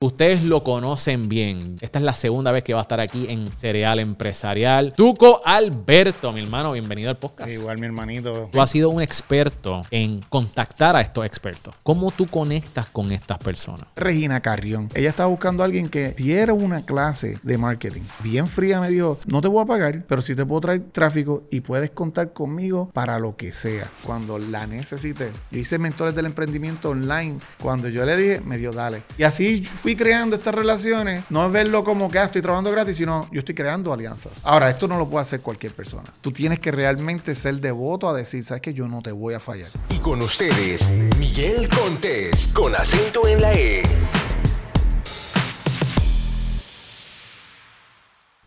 Ustedes lo conocen bien. Esta es la segunda vez que va a estar aquí en Cereal Empresarial. Tuco Alberto, mi hermano, bienvenido al podcast. Igual, mi hermanito. Tú has sido un experto en contactar a estos expertos. ¿Cómo tú conectas con estas personas? Regina Carrión. Ella estaba buscando a alguien que diera una clase de marketing. Bien fría me dijo, no te voy a pagar, pero sí te puedo traer tráfico y puedes contar conmigo para lo que sea. Cuando la necesite. Yo hice mentores del emprendimiento online. Cuando yo le dije, me dio dale. Y así fui fui creando estas relaciones, no es verlo como que ah, estoy trabajando gratis, sino yo estoy creando alianzas. Ahora, esto no lo puede hacer cualquier persona. Tú tienes que realmente ser devoto a decir, sabes que yo no te voy a fallar. Y con ustedes, Miguel Contés, con acento en la E.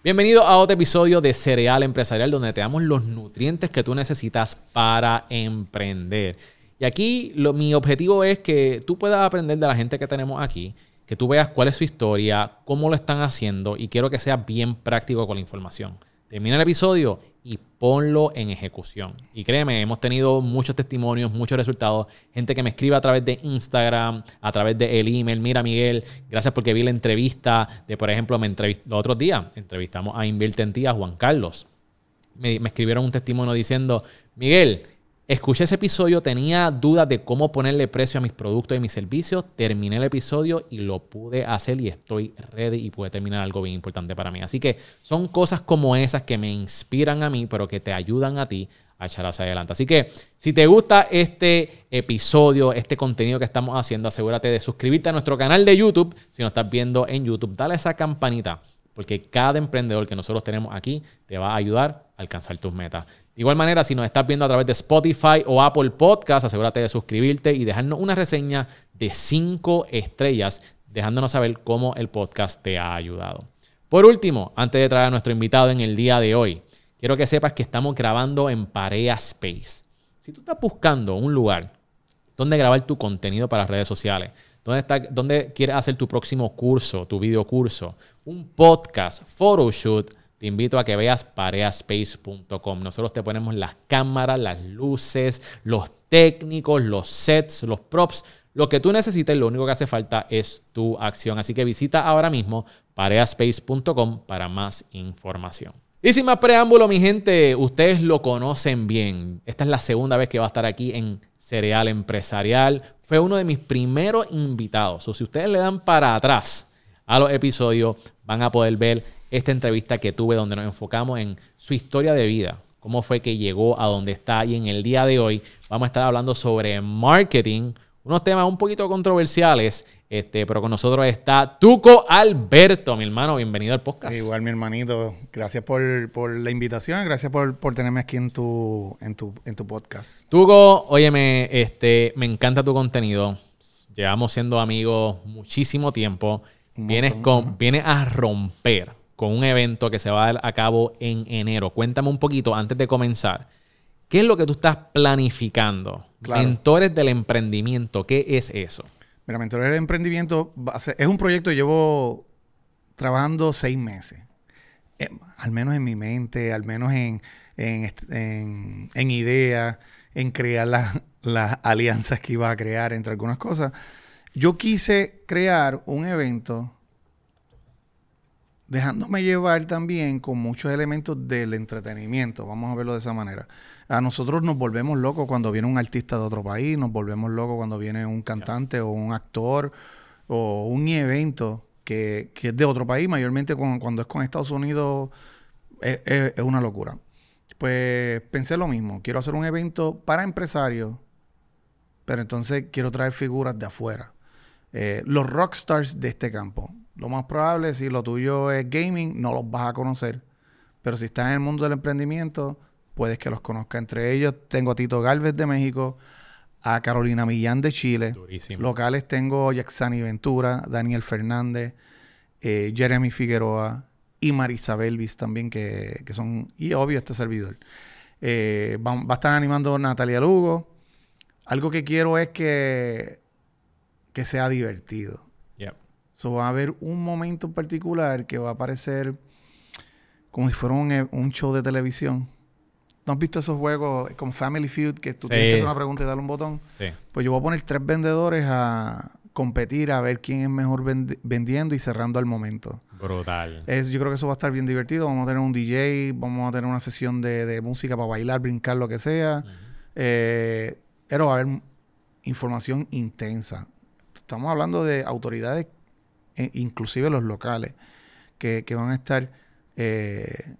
Bienvenido a otro episodio de Cereal Empresarial, donde te damos los nutrientes que tú necesitas para emprender. Y aquí lo, mi objetivo es que tú puedas aprender de la gente que tenemos aquí que tú veas cuál es su historia, cómo lo están haciendo y quiero que sea bien práctico con la información. Termina el episodio y ponlo en ejecución. Y créeme, hemos tenido muchos testimonios, muchos resultados. Gente que me escribe a través de Instagram, a través de el email. Mira, Miguel, gracias porque vi la entrevista de, por ejemplo, me los otros días entrevistamos a Invierte en Juan Carlos. Me escribieron un testimonio diciendo, Miguel, Escuché ese episodio, tenía dudas de cómo ponerle precio a mis productos y mis servicios. Terminé el episodio y lo pude hacer y estoy ready y pude terminar algo bien importante para mí. Así que son cosas como esas que me inspiran a mí, pero que te ayudan a ti a echar hacia adelante. Así que si te gusta este episodio, este contenido que estamos haciendo, asegúrate de suscribirte a nuestro canal de YouTube. Si nos estás viendo en YouTube, dale esa campanita porque cada emprendedor que nosotros tenemos aquí te va a ayudar a alcanzar tus metas. De igual manera, si nos estás viendo a través de Spotify o Apple Podcast, asegúrate de suscribirte y dejarnos una reseña de 5 estrellas, dejándonos saber cómo el podcast te ha ayudado. Por último, antes de traer a nuestro invitado en el día de hoy, quiero que sepas que estamos grabando en Parea Space. Si tú estás buscando un lugar donde grabar tu contenido para redes sociales, ¿Dónde, está, ¿Dónde quieres hacer tu próximo curso, tu video curso? Un podcast, photoshoot. Te invito a que veas pareaspace.com. Nosotros te ponemos las cámaras, las luces, los técnicos, los sets, los props. Lo que tú necesites, lo único que hace falta es tu acción. Así que visita ahora mismo pareaspace.com para más información. Y sin más preámbulo, mi gente, ustedes lo conocen bien. Esta es la segunda vez que va a estar aquí en Cereal Empresarial. Fue uno de mis primeros invitados. O si ustedes le dan para atrás a los episodios, van a poder ver esta entrevista que tuve donde nos enfocamos en su historia de vida, cómo fue que llegó a donde está y en el día de hoy vamos a estar hablando sobre marketing, unos temas un poquito controversiales, este, pero con nosotros está Tuco Alberto, mi hermano, bienvenido al podcast. Igual, mi hermanito, gracias por, la invitación, gracias por, tenerme aquí en tu, en tu, en tu podcast. Tuco, óyeme, este, me encanta tu contenido, llevamos siendo amigos muchísimo tiempo, vienes, con, vienes a romper con un evento que se va a dar a cabo en enero. Cuéntame un poquito antes de comenzar. ¿Qué es lo que tú estás planificando? Mentores del emprendimiento, ¿qué es eso? Mira, Mentores del emprendimiento es un proyecto que llevo trabajando seis meses. Eh, al menos en mi mente, al menos en, en, en, ideas, en crear las alianzas que iba a crear entre algunas cosas. Yo quise crear un evento dejándome llevar también con muchos elementos del entretenimiento, vamos a verlo de esa manera. A nosotros nos volvemos locos cuando viene un artista de otro país, nos volvemos locos cuando viene un cantante o un actor o un evento que, es de otro país, mayormente cuando es con Estados Unidos es, una locura. Pues pensé lo mismo, quiero hacer un evento para empresarios, pero entonces quiero traer figuras de afuera. Eh, los rockstars de este campo. Lo más probable, si lo tuyo es gaming, no los vas a conocer. Pero si estás en el mundo del emprendimiento, puedes que los conozca. Entre ellos tengo a Tito Galvez de México, a Carolina Millán de Chile. Locales tengo Yaxani Ventura, Daniel Fernández, eh, Jeremy Figueroa y Marisa Belvis también, que, son, y obvio este servidor. Eh, va, a estar animando Natalia Lugo. Algo que quiero es que, que sea divertido. So, va a haber un momento en particular que va a aparecer como si fuera un, e, show de televisión. ¿No has visto esos juegos como Family Feud que tú tienes que hacer una pregunta y darle un botón? Sí. Pues yo voy a poner tres vendedores a competir a ver quién es mejor vend- vendiendo y cerrando al momento. Brutal. Es, yo creo que eso va a estar bien divertido. Vamos a tener un DJ, vamos a tener una sesión de, de música para bailar, brincar, lo que sea. Eh, pero va a haber información intensa. Estamos hablando de autoridades, inclusive los locales, que, van a estar... eh,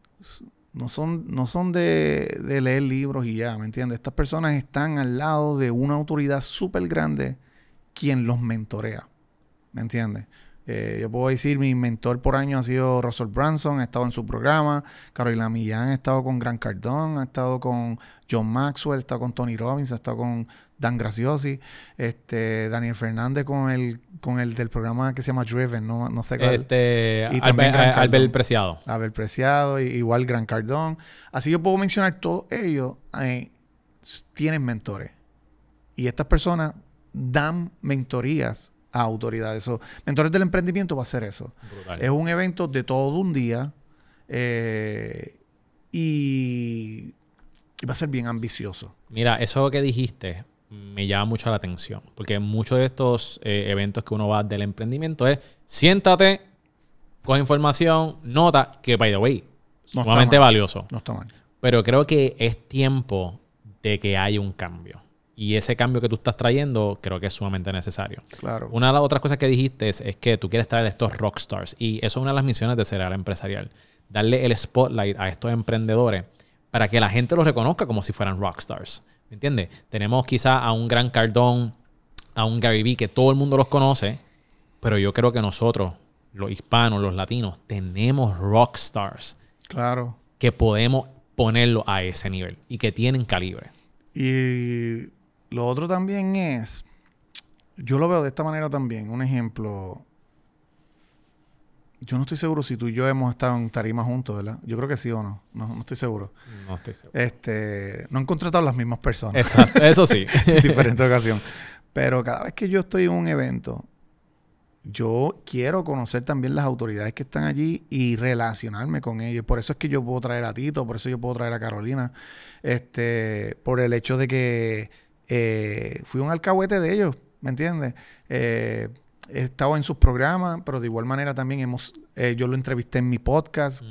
no son, no son de, leer libros y ya, ¿me entiendes? Estas personas están al lado de una autoridad súper grande quien los mentorea, ¿me entiendes? Eh, yo puedo decir, mi mentor por año ha sido Russell Branson, ha estado en su programa. Carolina Millán ha estado con Gran Cardón, ha estado con John Maxwell, ha estado con Tony Robbins, ha estado con Dan Graciosi, este, Daniel Fernández con el, con el del programa que se llama Driven, no, no sé cuál. Este, Y también Albert, Gran Cardón. Albert Preciado. Abel Preciado, igual Gran Cardón. Así yo puedo mencionar todos ellos, eh, tienen mentores. Y estas personas dan mentorías a autoridades. So, mentores del emprendimiento va a ser eso. Brutal. Es un evento de todo un día eh, y, y va a ser bien ambicioso. Mira, eso que dijiste me llama mucho la atención. Porque muchos de estos eh, eventos que uno va del emprendimiento es siéntate, coge información, nota, que by the way, No sumamente valioso. No está mal. Pero creo que es tiempo de que haya un cambio. Y ese cambio que tú estás trayendo creo que es sumamente necesario. Claro. Una de las otras cosas que dijiste es, es que tú quieres traer estos rockstars. Y eso es una de las misiones de Cereal Empresarial. Darle el spotlight a estos emprendedores para que la gente los reconozca como si fueran rockstars. ¿Me entiendes? Tenemos quizá a un Gran Cardón, a un Gary Vee, que todo el mundo los conoce. Pero yo creo que nosotros, los hispanos, los latinos, tenemos rockstars Claro. que podemos ponerlo a ese nivel y que tienen calibre. Y lo otro también es, yo lo veo de esta manera también. Un ejemplo, yo no estoy seguro si tú y yo hemos estado en tarima juntos, ¿verdad? Yo creo que sí o no. No, no estoy seguro. No estoy seguro. Este, no han contratado las mismas personas Exacto, eso sí. en diferentes ocasiones. Pero cada vez que yo estoy en un evento, yo quiero conocer también las autoridades que están allí y relacionarme con ellos. Por eso es que yo puedo traer a Tito, por eso yo puedo traer a Carolina. Este, por el hecho de que eh, fui un alcahuete de ellos, ¿me entiendes? Eh, he estado en sus programas, pero de igual manera también hemos, eh, yo lo entrevisté en mi podcast.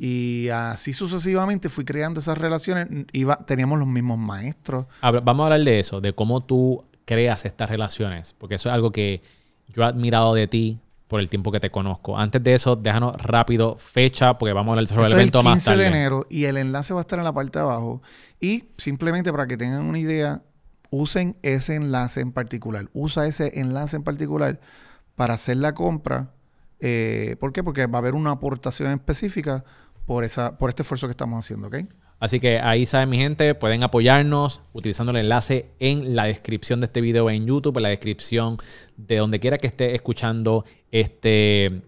Y así sucesivamente fui creando esas relaciones. Iba, teníamos los mismos maestros. Habla- Vamos a hablar de eso, de cómo tú creas estas relaciones, porque eso es algo que yo he admirado de ti por el tiempo que te conozco. Antes de eso, déjanos rápido fecha, porque vamos a hablar sobre el Esto evento más 15 tarde. de enero y el enlace va a estar en la parte de abajo. Y simplemente para que tengan una idea, usen ese enlace en particular. Usa ese enlace en particular para hacer la compra. Eh, ¿Por qué? Porque va a haber una aportación específica por, esa, por este esfuerzo que estamos haciendo, ¿ok? Así que ahí saben, mi gente, pueden apoyarnos utilizando el enlace en la descripción de este video en YouTube, en la descripción de donde quiera que esté escuchando este,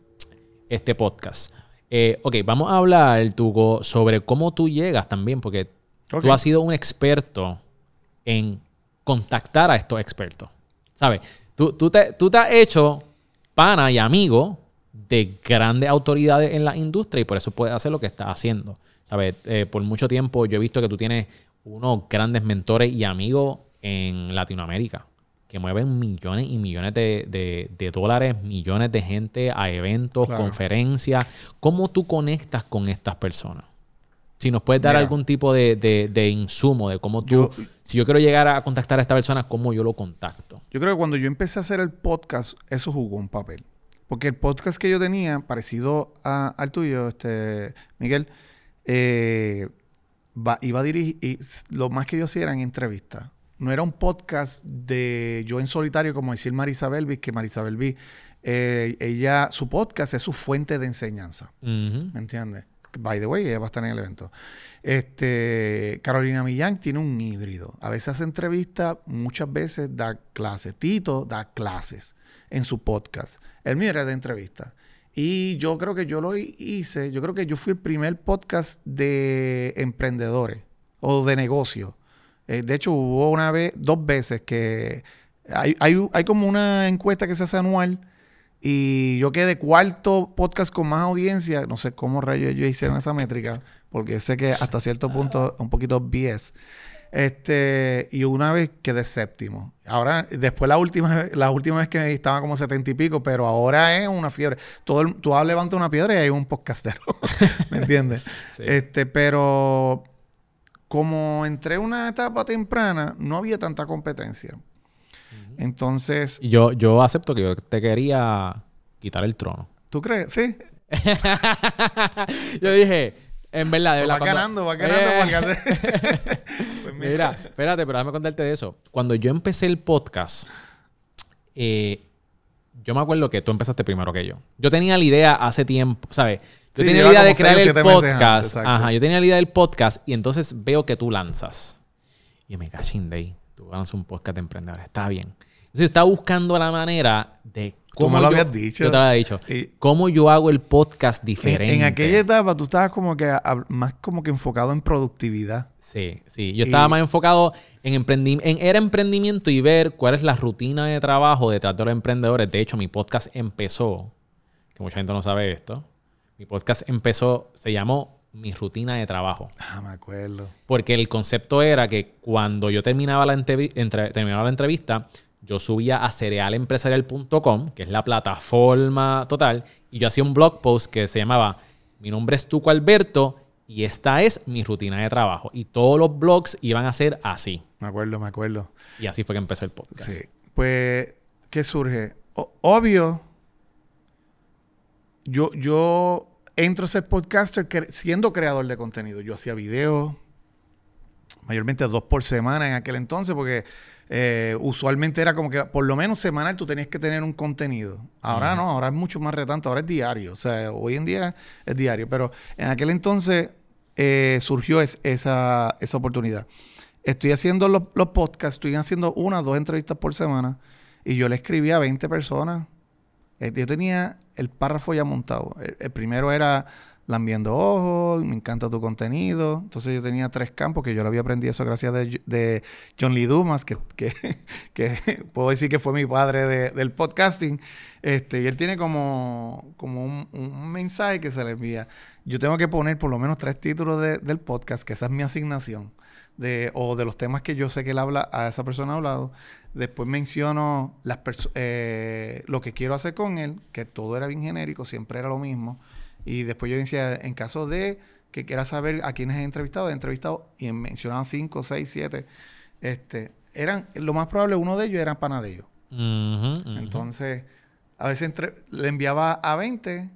este podcast. Eh, ok, vamos a hablar, Tugo, sobre cómo tú llegas también, porque tú has sido un experto en contactar a estos expertos. ¿Sabes? Tú, tú, te, tú te has hecho pana y amigo de grandes autoridades en la industria y por eso puedes hacer lo que estás haciendo. ¿Sabes? Eh, por mucho tiempo yo he visto que tú tienes unos grandes mentores y amigos en Latinoamérica que mueven millones y millones de, de- de dólares, millones de gente a eventos, Claro. conferencias. ¿Cómo tú conectas con estas personas? Si nos puedes dar Mira. algún tipo de, de- de insumo de cómo tú, Yo- si yo quiero llegar a contactar a esta persona, ¿cómo yo lo contacto? Yo creo que cuando yo empecé a hacer el podcast, eso jugó un papel. Porque el podcast que yo tenía, parecido a- al tuyo, este, Miguel, eh, va- iba a dirigir, y lo más que yo hacía eran entrevistas. No era un podcast de yo en solitario, como decir Marisabel Belvis, que Marisabel Belvis, eh, ella, su podcast es su fuente de enseñanza. ¿Me entiendes? By the way, ella va a estar en el evento. Este, Carolina Millán tiene un híbrido. A veces hace entrevistas, muchas veces da clases. Tito da clases en su podcast. El mío era de entrevistas. Y yo creo que yo lo hi- hice, yo creo que yo fui el primer podcast de emprendedores o de negocios. Eh, de hecho, hubo una vez, dos veces que hay, hay, hay como una encuesta que se hace anual y yo quedé cuarto podcast con más audiencia. No sé cómo rayos yo hice esa métrica, porque sé que hasta cierto punto un poquito BS. Este, y una vez quedé séptimo. Ahora, después la última, la última vez que estaba como setenta y pico, pero ahora es una fiebre. Todo el- tú levantas una piedra y hay un podcastero. ¿Me entiendes? Sí. Este, pero como entré en una etapa temprana, no había tanta competencia. Entonces, yo, yo acepto que yo te quería quitar el trono. ¿tú crees? Sí. yo dije, en verdad, de verdad. Va ganando, va ganando. Eh. Pues mira. Mira, espérate, pero déjame contarte de eso. Cuando yo empecé el podcast, eh, yo me acuerdo que tú empezaste primero que yo. Yo tenía la idea hace tiempo, ¿sabes? Yo Sí, tenía la idea de crear el antes, podcast. Ajá, yo tenía la idea del podcast y entonces veo que tú lanzas. Y me cachín de ahí. Tú lanzas un podcast de emprendedores. Está bien. Entonces yo estaba buscando la manera de Tú cómo me lo yo- habías dicho. Yo te lo había dicho. Y- Cómo yo hago el podcast En, diferente. en aquella etapa tú estabas como que a- más como que enfocado en productividad. Sí, sí. Yo estaba más enfocado en emprendimiento, en era emprendimiento y ver cuál es la rutina de trabajo detrás de los emprendedores. De hecho, mi podcast empezó, que mucha gente no sabe esto. Mi podcast empezó, se llamó Mi rutina de trabajo. Ah, me acuerdo. Porque el concepto era que cuando yo terminaba la, entrevi- entre- terminaba la entrevista, yo subía a cerealempresarial.com, que es la plataforma total, y yo hacía un blog post que se llamaba Mi nombre es Tuco Alberto y esta es mi rutina de trabajo. Y todos los blogs iban a ser así. Me acuerdo, me acuerdo. Y así fue que empezó el podcast. Sí. Pues, ¿qué surge? O- obvio, yo, yo entro a ser podcaster cre- siendo creador de contenido. Yo hacía videos, mayormente dos por semana en aquel entonces, porque eh, usualmente era como que por lo menos semanal tú tenías que tener un contenido. Ahora no, ahora es mucho más retante, ahora es diario. O sea, hoy en día es diario, pero en aquel entonces eh, surgió es- esa, esa oportunidad. Estoy haciendo los, los podcasts, estoy haciendo una o dos entrevistas por semana y yo le escribí a 20 personas. Eh, Yo tenía el párrafo ya montado. El, el primero era lambiendo ojos, me encanta tu contenido. Entonces yo tenía tres campos que yo lo había aprendido eso gracias de, John Lee Dumas, que, que, puedo decir que fue mi padre de- del podcasting. Este, y él tiene como, como un, mensaje que se le envía. Yo tengo que poner por lo menos tres títulos de- del podcast, que esa es mi asignación. De, o de los temas que yo sé que él habla, a esa persona ha hablado. Después menciono las eh, lo que quiero hacer con él, que todo era bien genérico, siempre era lo mismo. Y después yo decía, en caso de que quiera saber a quiénes he entrevistado, he entrevistado y mencionaban cinco, seis, siete. Este, eran, lo más probable, uno de ellos era pana de ellos. Entonces, a veces entre- le enviaba a 20,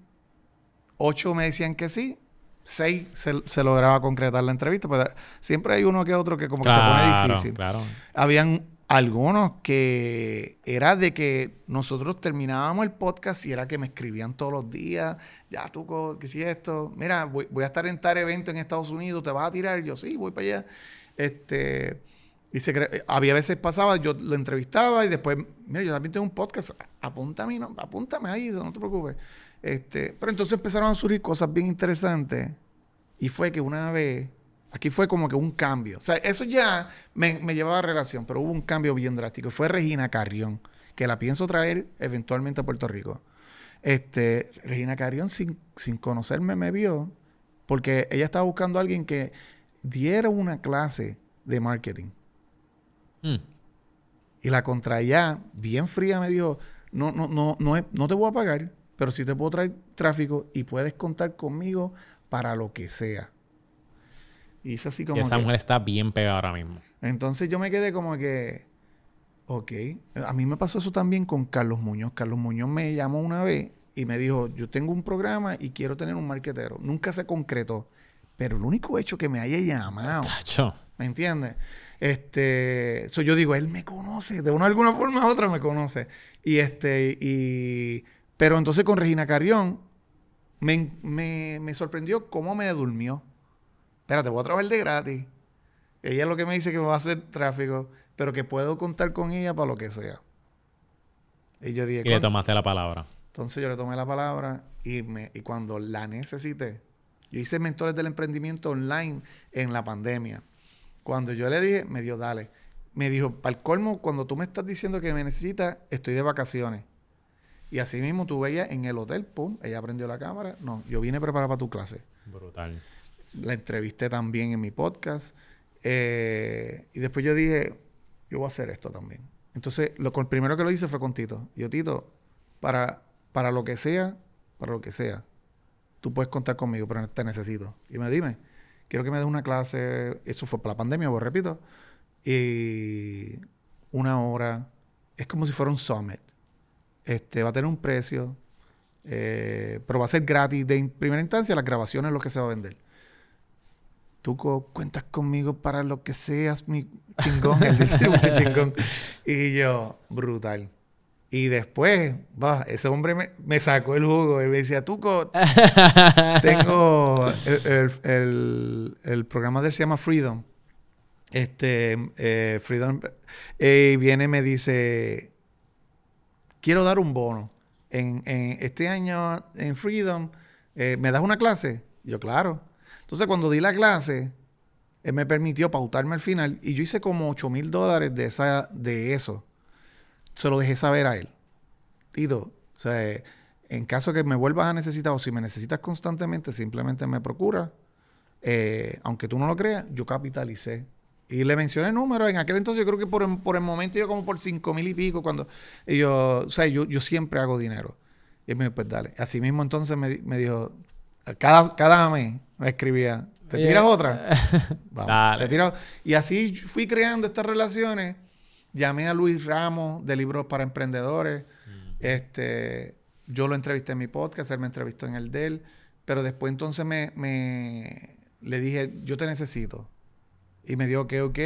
8 me decían que sí, 6 se, se lograba concretar la entrevista, pero siempre hay uno que otro que como que se pone difícil. Claro. Habían algunos que era de que nosotros terminábamos el podcast y era que me escribían todos los días, ya tú, que si esto, mira, voy, a estar en tal evento en Estados Unidos, te vas a tirar, yo sí, voy para allá. Este, y se cre- había veces pasaba, yo lo entrevistaba y después, mira, yo también tengo un podcast, apúntame, no, apúntame ahí, no te preocupes. Este, pero entonces empezaron a surgir cosas bien interesantes y fue que una vez, aquí fue como que un cambio. O sea, eso ya me, me llevaba a relación, pero hubo un cambio bien drástico. Fue Regina Carrión, que la pienso traer eventualmente a Puerto Rico. Este, Regina Carrión, sin, sin conocerme, me vio porque ella estaba buscando a alguien que diera una clase de marketing. Mm. Y la contraía bien fría me dijo, no, no, no, no, es- no te voy a pagar, pero sí te puedo traer tráfico y puedes contar conmigo para lo que sea. Y es así Y como esa que- mujer está bien pegada ahora mismo. Entonces yo me quedé como que, ok. A mí me pasó eso también con Carlos Muñoz. Carlos Muñoz me llamó una vez y me dijo, yo tengo un programa y quiero tener un marquetero. Nunca se concretó. Pero el único hecho que me haya llamado, Tacho. ¿me entiendes? Este, so yo digo, él me conoce, de una alguna forma u otra me conoce. Y este, y, pero entonces con Regina Carrión me, me, me sorprendió cómo me durmió. Espérate, voy a trabajar de gratis. Ella es lo que me dice que me va a hacer tráfico, pero que puedo contar con ella para lo que sea. Y yo dije, Y le "Con- tomaste la palabra. entonces yo le tomé la palabra y, me, y cuando la necesité, yo hice mentores del emprendimiento online en la pandemia. Cuando yo le dije, me dio, dale. Me dijo, para el colmo, cuando tú me estás diciendo que me necesitas, estoy de vacaciones. Y así mismo tú veías en el hotel, pum, ella prendió la cámara. No, yo vine preparada para tu clase. Brutal. La entrevisté también en mi podcast. Eh, y después yo dije, yo voy a hacer esto también. Entonces, lo, primero que lo hice fue con Tito. Yo, Tito, para, para lo que sea, para lo que sea, tú puedes contar conmigo, pero te necesito. Y me dime, quiero que me des una clase, eso fue para la pandemia, pues repito, y una hora, es como si fuera un summit. Este, va a tener un precio, eh, pero va a ser gratis. De primera instancia, las grabaciones es lo que se va a vender. Tú cuentas conmigo para lo que seas, mi chingón. Él dice mucho chingón. Y yo, brutal. Y después, va, ese hombre me, sacó el jugo y me decía, Tuco, tengo el, programa de él se llama Freedom. Este, eh, Freedom. Y viene y me dice, quiero dar un bono. En, este año en Freedom, eh, ¿me das una clase? yo, claro. Entonces, cuando di la clase, él me permitió pautarme al final y yo hice como 8 mil dólares de, esa, de eso. Se lo dejé saber a él. Tito, o sea, en caso que me vuelvas a necesitar o si me necesitas constantemente, simplemente me procura. Eh, aunque tú no lo creas, yo capitalicé. Y le mencioné números. En aquel entonces yo creo que por, el momento yo como por 5 mil y pico. cuando y yo, o sea, yo, yo siempre hago dinero. Y él me dijo, pues dale. Así mismo entonces me, me dijo, cada, cada mes me escribía, ¿te tiras otra? Vamos, Te Y así fui creando estas relaciones. Llamé a Luis Ramos de Libros para Emprendedores. Este, yo lo entrevisté en mi podcast, él me entrevistó en el de él. Pero después entonces me, me le dije, yo te necesito. Y me dijo que ok,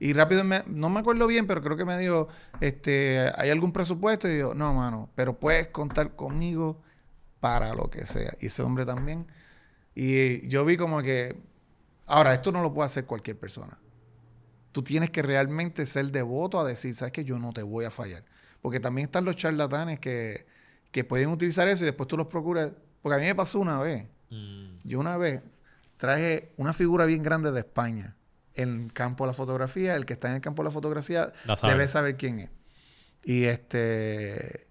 Y rápido, no me acuerdo bien, pero creo que me dijo, este, ¿hay algún presupuesto? Y digo, no, mano, pero puedes contar conmigo para lo que sea. Y ese hombre también. Y yo vi como que, ahora, esto no lo puede hacer cualquier persona. Tú tienes que realmente ser devoto a decir, sabes que yo no te voy a fallar. Porque también están los charlatanes que, que pueden utilizar eso y después tú los procuras. Porque a mí me pasó una vez. Mm. Yo una vez traje una figura bien grande de España en el campo de la fotografía. El que está en el campo de la fotografía debe saber quién es. Y este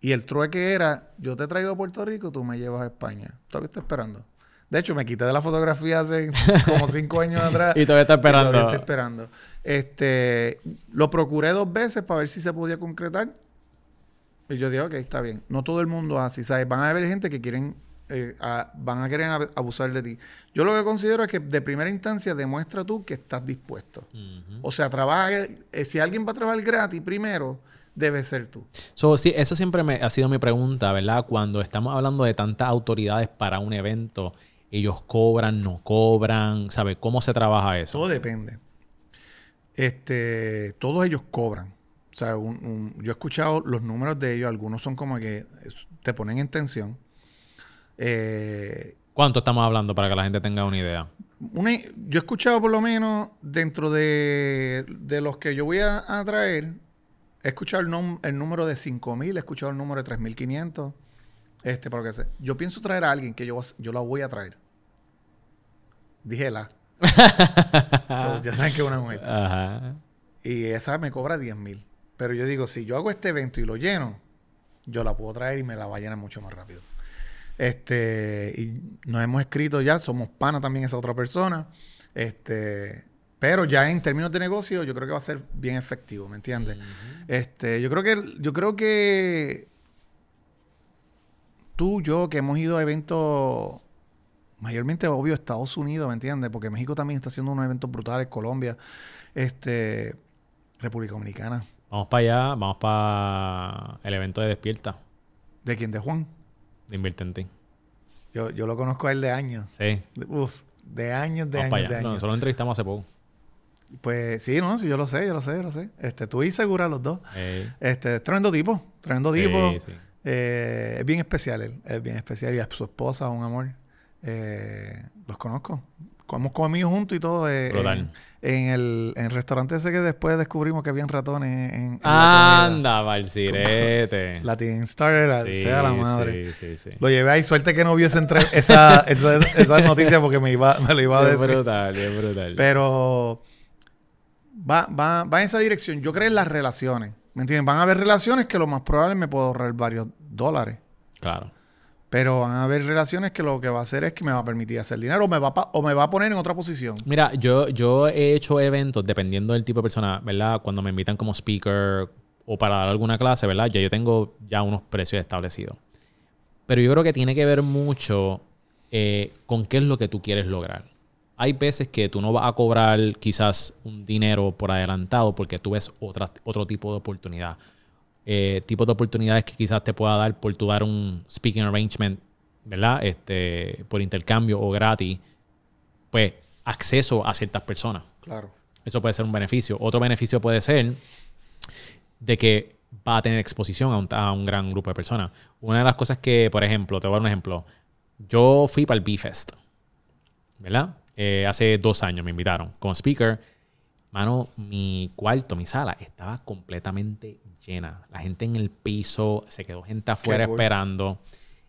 y el trueque era, yo te traigo a Puerto Rico, tú me llevas a España. Todavía estoy esperando. De hecho, me quité de la fotografía hace como cinco años atrás. y todavía está esperando. todavía estoy esperando. Este, lo procuré dos veces para ver si se podía concretar. Y yo dije, ok, está bien. No todo el mundo así, ¿sabes? Van a haber gente que quieren, eh, van a querer abusar de ti. Yo lo que considero es que de primera instancia demuestra tú que estás dispuesto. O sea, trabaja, eh, si alguien va a trabajar gratis primero, debe ser tú. So, sí, eso siempre me, ha sido mi pregunta, ¿verdad? Cuando estamos hablando de tantas autoridades para un evento, ellos cobran, no cobran, ¿sabe cómo se trabaja eso? Todo depende. Este, todos ellos cobran. O sea, yo he escuchado los números de ellos, algunos son como que te ponen en tensión. Eh, ¿Cuánto estamos hablando para que la gente tenga una idea? yo he escuchado por lo menos dentro de, los que yo voy a, a traer, he escuchado el, el número de 5.000, he escuchado el número de 3.500. Este, por lo que sé. Yo pienso traer a alguien que yo, yo la voy a traer. Dije la. ya saben que es una mujer. Y esa me cobra 10.000. Pero yo digo, si yo hago este evento y lo lleno, yo la puedo traer y me la va a llenar mucho más rápido. Este, y nos hemos escrito ya, somos pana también esa otra persona. Este, pero ya en términos de negocio, yo creo que va a ser bien efectivo, ¿me entiendes? Este, yo creo que, yo creo que tú, yo, que hemos ido a eventos mayormente obvio Estados Unidos, ¿me entiendes? Porque México también está haciendo unos eventos brutales, Colombia, este, República Dominicana. Vamos para allá, vamos para el evento de Despierta. ¿De quién? ¿De Juan? De Invierte en ti. Yo, yo lo conozco a él de años. Sí. Uf, de años, de años, de años. No, solo entrevistamos hace poco. Pues sí, no, sí, yo lo sé, yo lo sé, yo lo sé. Este, tú y segura los dos. Este, tremendo tipo, tremendo tipo. Eh, es bien especial él, es bien especial. Y a su esposa, un amor. Eh, los conozco. Hemos comido juntos y todo. Eh, en, el, en, restaurante ese que después descubrimos que habían ratones en, en Anda, Valcirete. Latin Star era, sea la madre. Sí, sí, sí. Lo llevé ahí. Suerte que no vio esa, esa, esa, noticia porque me, iba, me lo iba a decir. Es brutal, es brutal. Pero va, va, va en esa dirección. Yo creo en las relaciones. ¿Me entienden? Van a haber relaciones que lo más probable me puedo ahorrar varios dólares. Claro. Pero van a haber relaciones que lo que va a hacer es que me va a permitir hacer dinero o me va pa- o me va a poner en otra posición. Mira, yo, yo he hecho eventos dependiendo del tipo de persona, ¿verdad? Cuando me invitan como speaker o para dar alguna clase, ¿verdad? Ya yo tengo ya unos precios establecidos. Pero yo creo que tiene que ver mucho eh, con qué es lo que tú quieres lograr. Hay veces que tú no vas a cobrar quizás un dinero por adelantado porque tú ves otra, otro tipo de oportunidad. Eh, tipos de oportunidades que quizás te pueda dar por tu dar un speaking arrangement, ¿verdad? Este, por intercambio o gratis pues, acceso a ciertas personas. Claro. Eso puede ser un beneficio. Otro beneficio puede ser de que va a tener exposición a un, a un gran grupo de personas. Una de las cosas que, por ejemplo, te voy a dar un ejemplo. Yo fui para el B-Fest, ¿verdad? Eh, hace dos años me invitaron como speaker. Mano, mi cuarto, mi sala, estaba completamente llena. La gente en el piso, se quedó gente afuera esperando.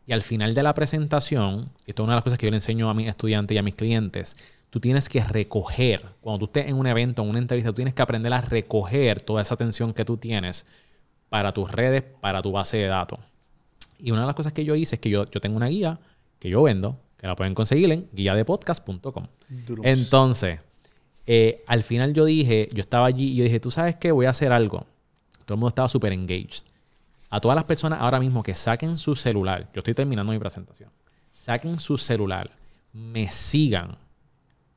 Y al final de la presentación, esto es una de las cosas que yo le enseño a mis estudiantes y a mis clientes, tú tienes que recoger, cuando tú estés en un evento, en una entrevista, tú tienes que aprender a recoger toda esa atención que tú tienes para tus redes, para tu base de datos. Y una de las cosas que yo hice es que yo, yo tengo una guía que yo vendo, que la pueden conseguir en guiadepodcast.com. Duros. Entonces, eh, al final yo dije, yo estaba allí y yo dije, tú sabes qué, voy a hacer algo. Todo el mundo estaba súper engaged. A todas las personas ahora mismo que saquen su celular, yo estoy terminando mi presentación, saquen su celular, me sigan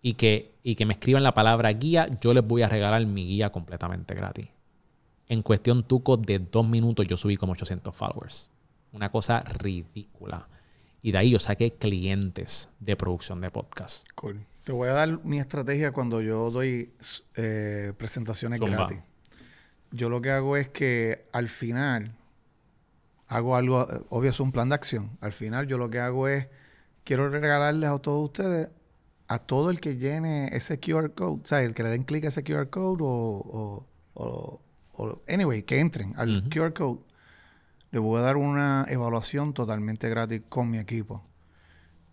y que, y que me escriban la palabra guía, yo les voy a regalar mi guía completamente gratis. En cuestión tuco de dos minutos yo subí como 800 followers. Una cosa ridícula. Y de ahí yo saqué clientes de producción de podcast. Cool. Te voy a dar mi estrategia cuando yo doy eh, presentaciones Zumba. gratis. Yo lo que hago es que al final hago algo, obvio es un plan de acción. Al final yo lo que hago es, quiero regalarles a todos ustedes, a todo el que llene ese QR code, o sea, el que le den clic a ese QR code o, o, o- o- anyway, que entren al. QR code, le voy a dar una evaluación totalmente gratis con mi equipo.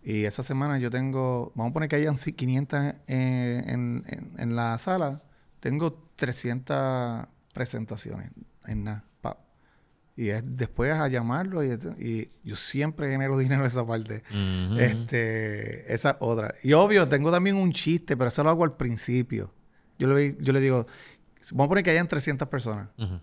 Y esa semana yo tengo, vamos a poner que hayan sí, 500 en, en- en- en la sala, tengo 300 presentaciones en nada. Y es después a llamarlo y, y yo siempre genero dinero de esa parte. Ujú. Este, esa otra. Y obvio, tengo también un chiste, pero eso lo hago al principio. Yo le, yo le digo, vamos a poner que hayan 300 personas. Ujú.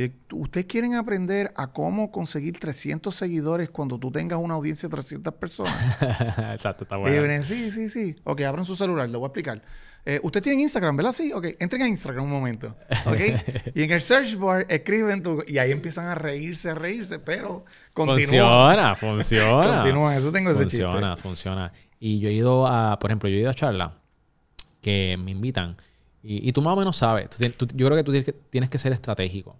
Y, ¿Ustedes quieren aprender a cómo conseguir 300 seguidores cuando tú tengas una audiencia de 300 personas? Exacto, está Y bueno. vienen, sí, sí, sí. Ok, abran su celular, lo voy a explicar. Eh, Ustedes tienen Instagram, ¿verdad? Sí, ok. Entren a Instagram un momento. Ok. y en el search bar escriben tu. Y ahí empiezan a reírse, a reírse, pero continúan. Funciona, funciona. Continúan, eso tengo ese Funciona, funciona. Y yo he ido a, por ejemplo, yo he ido a charlas que me invitan. Y, y tú más o menos sabes. Tú tien- tú- yo creo que tú tienes que, tienes que ser estratégico.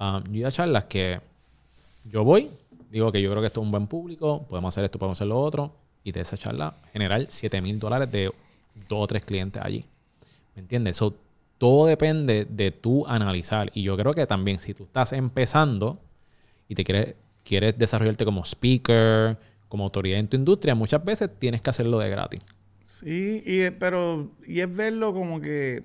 Um, yo ido a charlas que yo voy, digo que yo creo que esto es un buen público, podemos hacer esto, podemos hacer lo otro. Y de esa charla generar 7 mil dólares de dos o tres clientes allí. ¿Me entiendes? So, todo depende de tú analizar. Y yo creo que también si tú estás empezando y te quieres, quieres desarrollarte como speaker, como autoridad en tu industria, muchas veces tienes que hacerlo de gratis. Sí, y, es- pero. Y es verlo como que.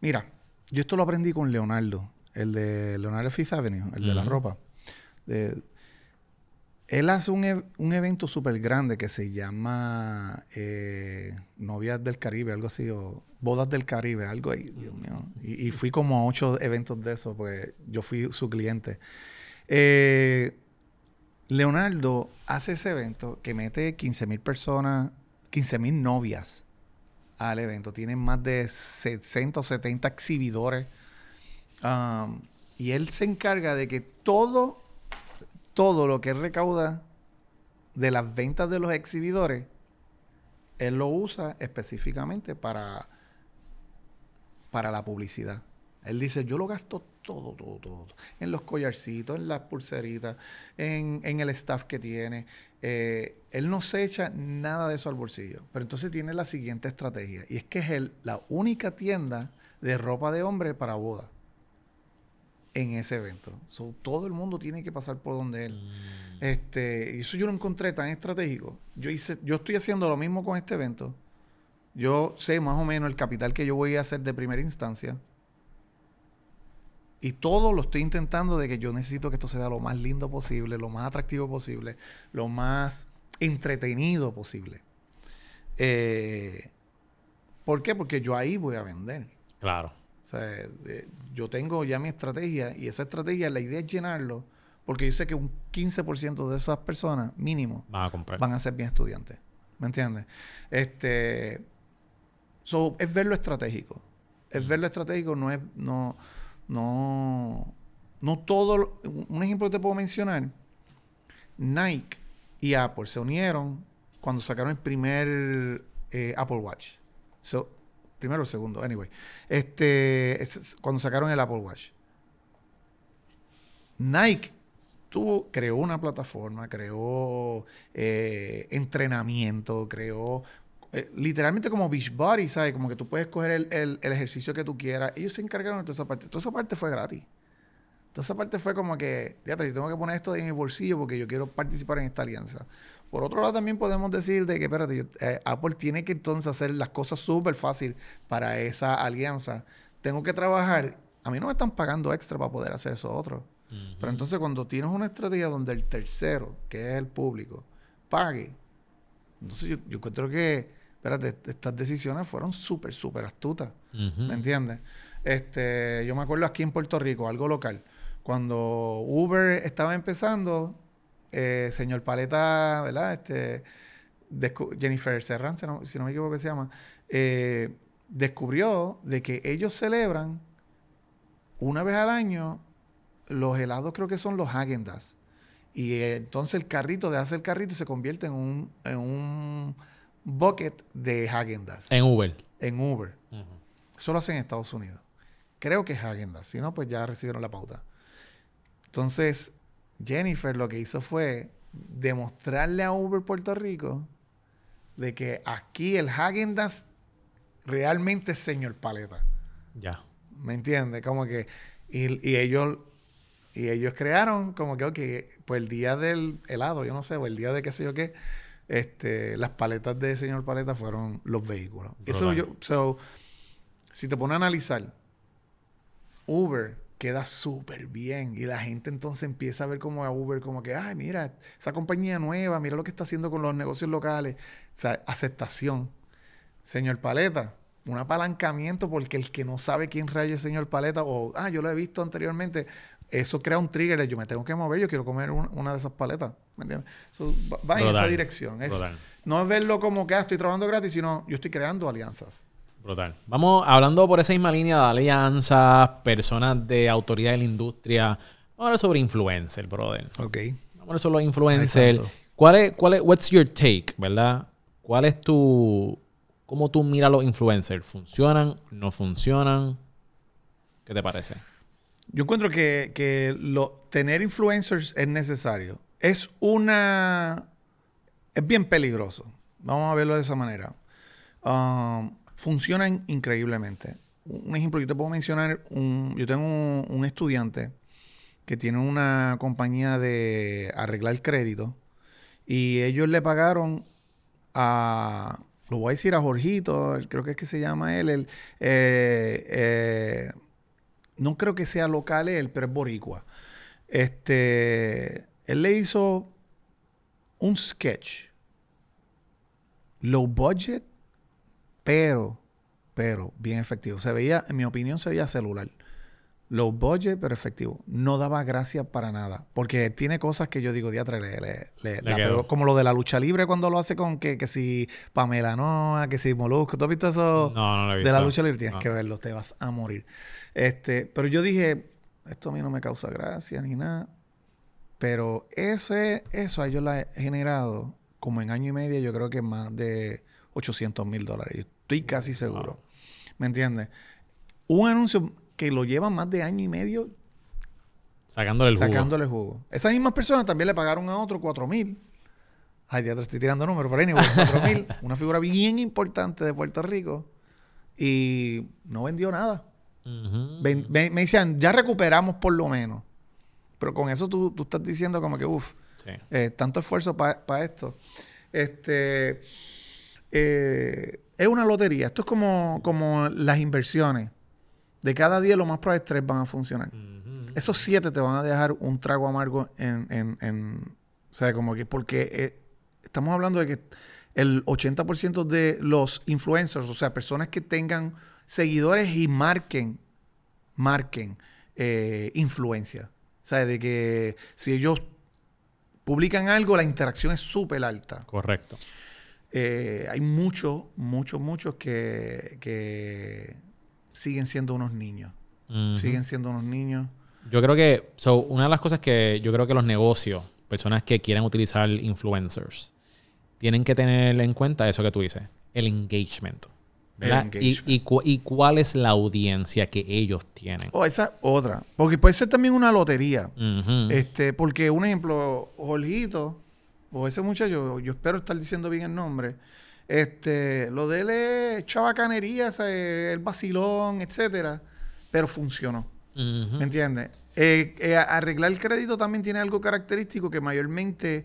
Mira, yo esto lo aprendí con Leonardo, el de Leonardo Fifth Avenue, el de la ropa. De- él hace un, e- un evento súper grande que se llama eh, Novias del Caribe, algo así, o Bodas del Caribe, algo ahí, Dios mío. Y, y fui como a ocho eventos de eso, pues yo fui su cliente. Eh, Leonardo hace ese evento que mete 15 mil personas, 15 mil novias al evento. Tienen más de 60 o 70 exhibidores. Y él se encarga de que todo, todo lo que recauda de las ventas de los exhibidores, él lo usa específicamente para, para la publicidad. Él dice, yo lo gasto todo, todo, todo. En los collarcitos, en las pulseritas, en, en el staff que tiene. Eh, él no se echa nada de eso al bolsillo. Pero entonces tiene la siguiente estrategia. Y es que es él la única tienda de ropa de hombre para boda en ese evento. So, todo el mundo tiene que pasar por donde él. Este, y eso yo lo encontré tan estratégico. Yo hice, yo estoy haciendo lo mismo con este evento. Yo sé más o menos el capital que yo voy a hacer de primera instancia. Y todo lo estoy intentando de que yo necesito que esto sea lo más lindo posible, lo más atractivo posible, lo más entretenido posible. Eh, ¿Por qué? Porque yo ahí voy a vender. Claro. O sea, eh, yo tengo ya mi estrategia y esa estrategia, la idea es llenarlo, porque yo sé que un 15% de esas personas, mínimo, Van a comprar. van a ser bien estudiantes. ¿Me entiendes? Este, so, es ver lo estratégico. Es ver lo estratégico, no es, no, no, no todo. lo- un ejemplo que te puedo mencionar: Nike y Apple se unieron cuando sacaron el primer eh, Apple Watch. So, primero o segundo, anyway. Este, es- es cuando sacaron el Apple Watch. Nike tuvo, creó una plataforma, creó eh, entrenamiento, creó eh, literalmente como Beachbody, ¿sabes? Como que tú puedes coger el, el- ejercicio que tú quieras. Ellos se encargaron de toda esa parte. Toda esa parte fue gratis. Toda esa parte fue como que, fíjate, yo tengo que poner esto de mi bolsillo porque yo quiero participar en esta alianza. Por otro lado, también podemos decir de que, espérate, yo- eh, Apple tiene que entonces hacer las cosas súper fácil para esa alianza. Tengo que trabajar. A mí no me están pagando extra para poder hacer eso otro. Pero entonces cuando tienes una estrategia donde el tercero, que es el público, pague, entonces yo, yo encuentro que, espérate, estas decisiones fueron súper, súper astutas. ¿Me entiendes? Este, yo me acuerdo aquí en Puerto Rico, algo local. Cuando Uber estaba empezando, eh, señor Paleta, ¿verdad? Este, Jennifer Serran, si no, si no me equivoco que se llama, eh, descubrió de que ellos celebran una vez al año los helados, creo que son los Häagen-Dazs. Y eh, entonces el carrito, de hacer el carrito se convierte en un, en un bucket de Häagen-Dazs En Uber. en Uber. Ujú. Eso lo hacen en Estados Unidos. Creo que es Häagen-Dazs. Si no, pues ya recibieron la pauta. Entonces, Jennifer lo que hizo fue demostrarle a Uber Puerto Rico de que aquí el Häagen-Dazs realmente es señor paleta. Ya. ¿Me entiendes? Como que... Y, y ellos... Y ellos crearon como que, ok, pues el día del helado, yo no sé, o el día de qué sé yo qué, este, las paletas de señor paleta fueron los vehículos. Eso yo, so, si te pones a analizar, Uber queda súper bien y la gente entonces empieza a ver como a Uber como que, ay, mira, esa compañía nueva, mira lo que está haciendo con los negocios locales. O sea, aceptación. Señor Paleta, un apalancamiento porque el que no sabe quién rayo es señor Paleta o, ah, yo lo he visto anteriormente, eso crea un trigger de yo me tengo que mover, yo quiero comer un- una de esas paletas. ¿Me entiendes? So, va va en esa dirección. Es- no es verlo como que ah, estoy trabajando gratis, sino yo estoy creando alianzas. Brutal. Vamos hablando por esa misma línea de alianzas, personas de autoridad de la industria. Vamos a hablar sobre influencer, brother. Ok. Vamos a hablar sobre los influencers. ¿Cuál es, cuál es, what's your take, verdad? ¿Cuál es tu, cómo tú miras los influencers? ¿Funcionan? ¿No funcionan? ¿Qué te parece? Yo encuentro que, que lo, tener influencers es necesario. Es una... Es bien peligroso. Vamos a verlo de esa manera. Um, funcionan increíblemente. Un ejemplo, yo te puedo mencionar, un, yo tengo un, estudiante que tiene una compañía de arreglar crédito y ellos le pagaron a, lo voy a decir a Jorgito, creo que es que se llama él, eh, eh, no creo que sea local él, pero es boricua. Este, él le hizo un sketch low budget, pero, pero bien efectivo. Se veía, en mi opinión, se veía celular. Low budget, pero efectivo. No daba gracia para nada. Porque tiene cosas que yo digo, diatra, le, le, le- la. Como lo de la lucha libre cuando lo hace con que, que si Pamela Noa, que si Molusco. ¿Tú has visto eso? No, no lo he visto. De la lucha libre tienes No. que verlo, te vas a morir. Este, pero yo dije, esto a mí no me causa gracia ni nada. Pero eso, es, eso a ellos la he generado como en año y medio, yo creo que más de 800 mil dólares. Estoy casi seguro. ¿Me entiendes? Un anuncio que lo llevan más de año y medio Sacándole el jugo. sacándole jugo. Esas mismas personas también le pagaron a otro 4 mil. Ay, ya te estoy tirando números, pero anyway, 4 mil. Una figura bien importante de Puerto Rico. Y no vendió nada. Ven- me decían, ya recuperamos por lo menos. Pero con eso tú, tú estás diciendo como que, uff, Sí. eh, tanto esfuerzo para esto. Este, eh, es una lotería. Esto es como, como las inversiones. De cada 10, lo más probable es 3 van a funcionar. Esos 7 te van a dejar un trago amargo en... en, en- o sea, como que... Porque eh, estamos hablando de que el 80% de los influencers, o sea, personas que tengan seguidores y marquen, marquen eh, influencia. O sea, de que si ellos publican algo, la interacción es súper alta. Correcto. Eh, hay muchos, muchos, muchos que, que siguen siendo unos niños. Siguen siendo unos niños. Yo creo que, so, una de las cosas que yo creo que los negocios, personas que quieren utilizar influencers, tienen que tener en cuenta eso que tú dices, el engagement. ¿verdad? El Y- engagement. Y, cu- y cuál es la audiencia que ellos tienen. O esa otra. Porque puede ser también una lotería. Este, porque un ejemplo, Jorgito, o ese muchacho, yo espero estar diciendo bien el nombre. Este, lo de él es chabacanería, el vacilón, etcétera. Pero funcionó. ¿Me entiendes? Eh, eh, arreglar el crédito también tiene algo característico que mayormente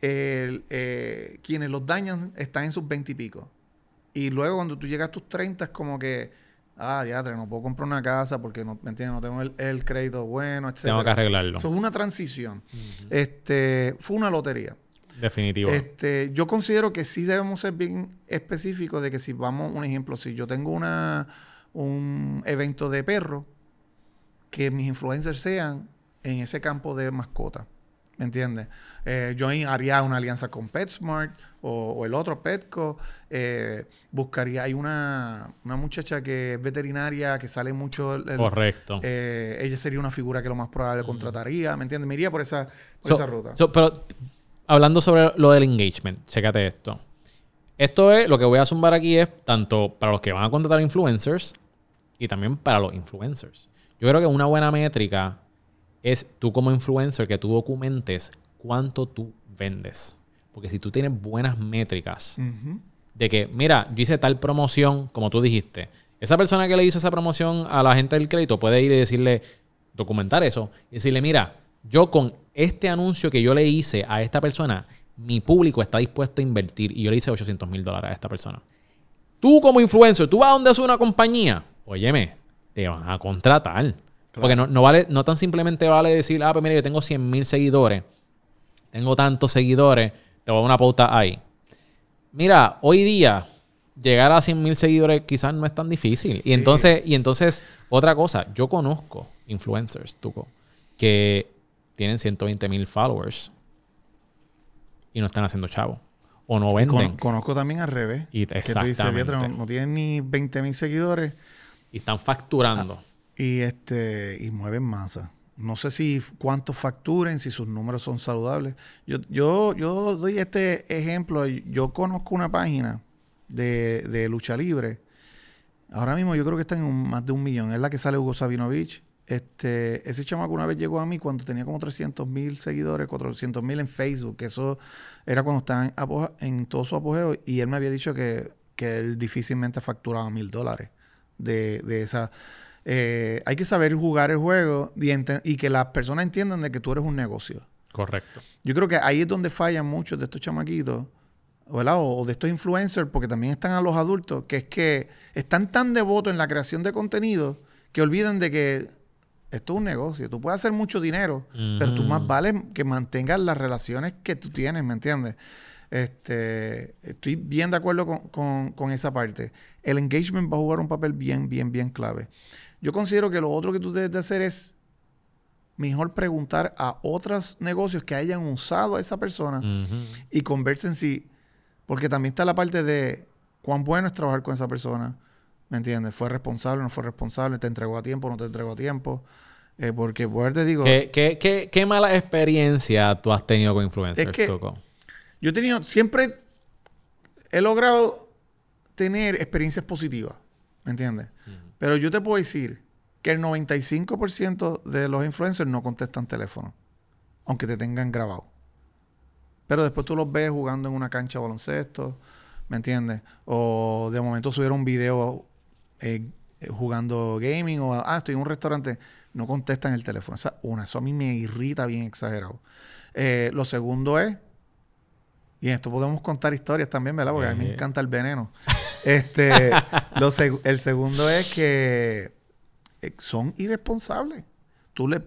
eh, quienes los dañan están en sus 20 y pico. Y luego cuando tú llegas a tus 30 es como que, ah, diatre, no puedo comprar una casa porque no, ¿me entiendes? No tengo el, el crédito bueno, etc. Tengo que arreglarlo. Eso es una transición. Este, fue una lotería. Definitivo. Este, yo considero que sí debemos ser bien específicos de que si vamos, un ejemplo, si yo tengo una, un evento de perro, que mis influencers sean en ese campo de mascota. ¿Me entiendes? Eh, yo haría una alianza con PetSmart o, o el otro Petco. eh, buscaría, hay una, una muchacha que es veterinaria, que sale mucho. el- el- Correcto. eh, ella sería una figura que lo más probable contrataría, ¿me entiendes? Me iría por esa, por So- esa ruta. so, pero hablando sobre lo del engagement, chécate esto. Esto es lo que voy a zumbar aquí es tanto para los que van a contratar influencers y también para los influencers. Yo creo que una buena métrica es tú como influencer que tú documentes cuánto tú vendes. Porque si tú tienes buenas métricas de que, mira, yo hice tal promoción, como tú dijiste, esa persona que le hizo esa promoción a la gente del crédito puede ir y decirle, documentar eso, y decirle, mira, yo con este anuncio que yo le hice a esta persona, mi público está dispuesto a invertir y yo le hice 800 mil dólares a esta persona. Tú como influencer, tú vas a donde es una compañía, óyeme, te van a contratar. Porque no, no vale, no tan simplemente vale decir, ah, pues mira, yo tengo 100 mil seguidores, tengo tantos seguidores, te voy a dar una pauta ahí. Mira, hoy día llegar a 100 mil seguidores quizás no es tan difícil. Y entonces, y entonces, otra cosa, yo conozco influencers, Tuco, que tienen 120 mil followers y no están haciendo chavo. O no venden. Con- conozco también al revés. Y- que tú dices, exactamente. "Diatre, no, no tienen ni 20 mil seguidores y están facturando. y este y mueven masa. No sé si cuántos facturen, si sus números son saludables. Yo, yo, yo doy este ejemplo. Yo conozco una página de, de lucha libre. Ahora mismo yo creo que están en un- más de un millón. Es la que sale Hugo Sabinovich. Este, ese chamaco una vez llegó a mí cuando tenía como 300 mil seguidores, 400 mil en Facebook, que eso era cuando estaba en, todo su apogeo, y él me había dicho que, que él difícilmente facturaba mil dólares de, de esa... eh, hay que saber jugar el juego y, y que las personas entiendan de que tú eres un negocio. Correcto. Yo creo que ahí es donde fallan muchos de estos chamaquitos, ¿verdad? O, o de estos influencers, porque también están a los adultos, que es que están tan devotos en la creación de contenido que olvidan de que esto es un negocio. Tú puedes hacer mucho dinero, pero tú más Ujú. vale que mantengas las relaciones que tú tienes, ¿me entiendes? Este, estoy bien de acuerdo con, con- con esa parte. El engagement va a jugar un papel bien, bien, bien clave. Yo considero que lo otro que tú debes de hacer es mejor preguntar a otros negocios que hayan usado a esa persona y conversen si, porque también está la parte de cuán bueno es trabajar con esa persona, ¿me entiendes? ¿Fue responsable, no fue responsable? ¿Te entregó a tiempo, no te entregó a tiempo? Eh, porque, pues te digo, ¿Qué, qué, qué, qué mala experiencia tú has tenido con influencers, Es que- yo he tenido, siempre he logrado tener experiencias positivas, ¿me entiendes? Pero yo te puedo decir que el 95% de los influencers no contestan teléfono, aunque te tengan grabado. Pero después tú los ves jugando en una cancha de baloncesto, ¿me entiendes? O de momento subieron un video eh, jugando gaming o, ah, estoy en un restaurante, no contestan el teléfono. Esa, una, eso a mí me irrita bien exagerado. Eh, lo segundo es, y en esto podemos contar historias también, ¿verdad? Porque a mí me Ejé. encanta el veneno. Este, lo seg- el segundo es que eh, son irresponsables. Tú le,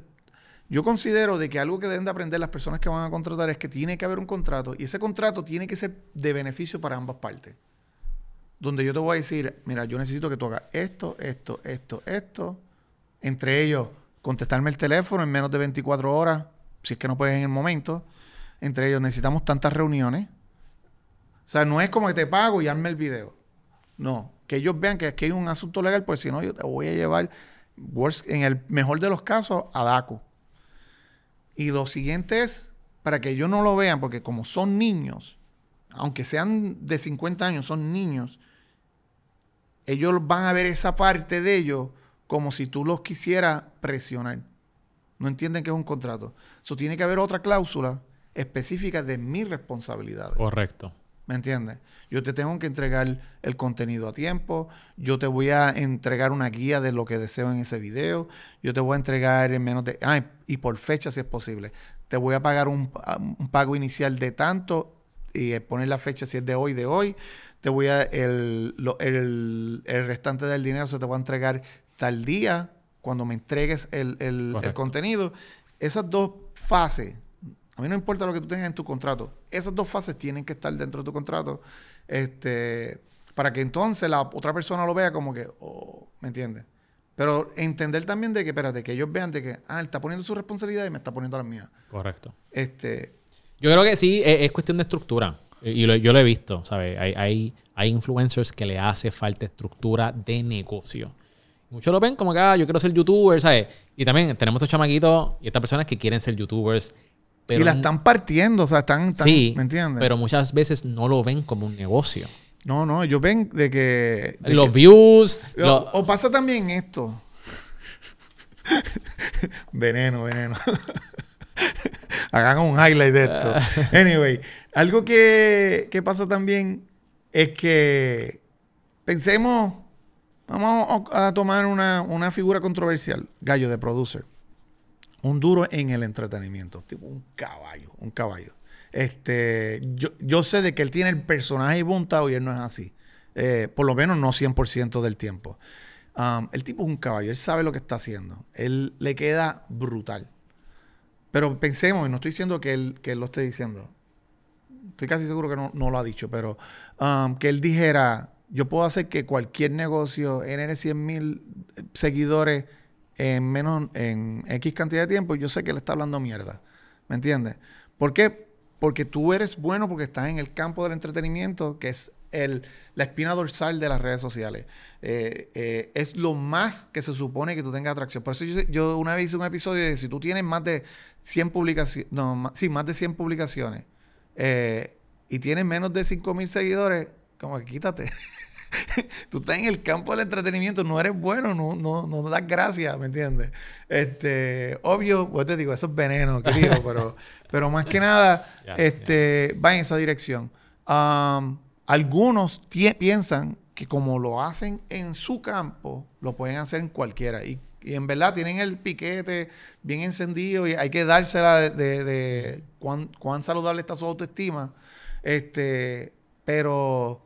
yo considero de que algo que deben de aprender las personas que van a contratar es que tiene que haber un contrato y ese contrato tiene que ser de beneficio para ambas partes. Donde yo te voy a decir, mira, yo necesito que tú hagas esto, esto, esto, esto. Entre ellos, contestarme el teléfono en menos de 24 horas, si es que no puedes en el momento. Entre ellos, necesitamos tantas reuniones. O sea, no es como que te pago y hazme el video. No, que ellos vean que aquí hay un asunto legal, pues si no, yo te voy a llevar, en el mejor de los casos, a DACO. Y lo siguiente es, para que ellos no lo vean, porque como son niños, aunque sean de 50 años, son niños, ellos van a ver esa parte de ellos como si tú los quisieras presionar. No entienden que es un contrato. Eso tiene que haber otra cláusula específica de mi responsabilidad. Correcto. ¿Me entiendes? Yo te tengo que entregar el contenido a tiempo, yo te voy a entregar una guía de lo que deseo en ese video, yo te voy a entregar en menos de... Ah, y por fecha si es posible. Te voy a pagar un, pago inicial de tanto y poner la fecha si es de hoy, de hoy. Te voy a... El, el, el restante del dinero se te va a entregar tal día cuando me entregues el, el contenido. Esas dos fases a mí no importa lo que tú tengas en tu contrato. Esas dos fases tienen que estar dentro de tu contrato. Este, para que entonces la otra persona lo vea como que, oh, ¿me entiendes? Pero entender también de que, espérate, que ellos vean de que, ah, él está poniendo su responsabilidad y me está poniendo la mía. Correcto. Este. Yo creo que sí, es, cuestión de estructura. Y yo lo he visto, ¿sabes? Hay, hay, hay influencers que le hace falta estructura de negocio. Muchos lo ven como que, ah, yo quiero ser youtuber, ¿sabes? Y también tenemos estos chamaquitos y estas personas que quieren ser youtubers y la están partiendo, o sea, están, sí, ¿me entiendes? Pero muchas veces no lo ven como un negocio. No, no, ellos ven de que... los views... O, pasa también esto. veneno, veneno. Hagan un highlight de esto. anyway, algo que, que pasa también es que pensemos, vamos a tomar una, una figura controversial, gallo de producer un duro en el entretenimiento, tipo un caballo, un caballo. Este, yo, yo sé de que él tiene el personaje montado y él no es así. Eh, por lo menos no 100% del tiempo. Um, el tipo es un caballo, él sabe lo que está haciendo. Él le queda brutal. Pero pensemos, y no estoy diciendo que él, que lo esté diciendo. Estoy casi seguro que no, lo ha dicho, pero um, que él dijera, yo puedo hacer que cualquier negocio genere 100 mil seguidores en menos, en X cantidad de tiempo, yo sé que le está hablando mierda. ¿Me entiendes? ¿Por qué? Porque tú eres bueno porque estás en el campo del entretenimiento, que es el, la espina dorsal de las redes sociales. Eh, eh, es lo más que se supone que tú tengas atracción. Por eso yo, una vez hice un episodio de si tú tienes más de 100 publicaciones, no, más, sí, más de 100 publicaciones eh, y tienes menos de 5 mil seguidores, como que quítate. tú estás en el campo del entretenimiento, no eres bueno, no, no, no das gracias, ¿me entiendes? Este, obvio, pues te digo, eso es veneno, querido, pero, pero más que nada, este, va en esa dirección. algunos piensan que como lo hacen en su campo, lo pueden hacer en cualquiera. Y, en verdad tienen el piquete bien encendido y hay que dársela de, cuán, cuán, saludable está su autoestima. Este, pero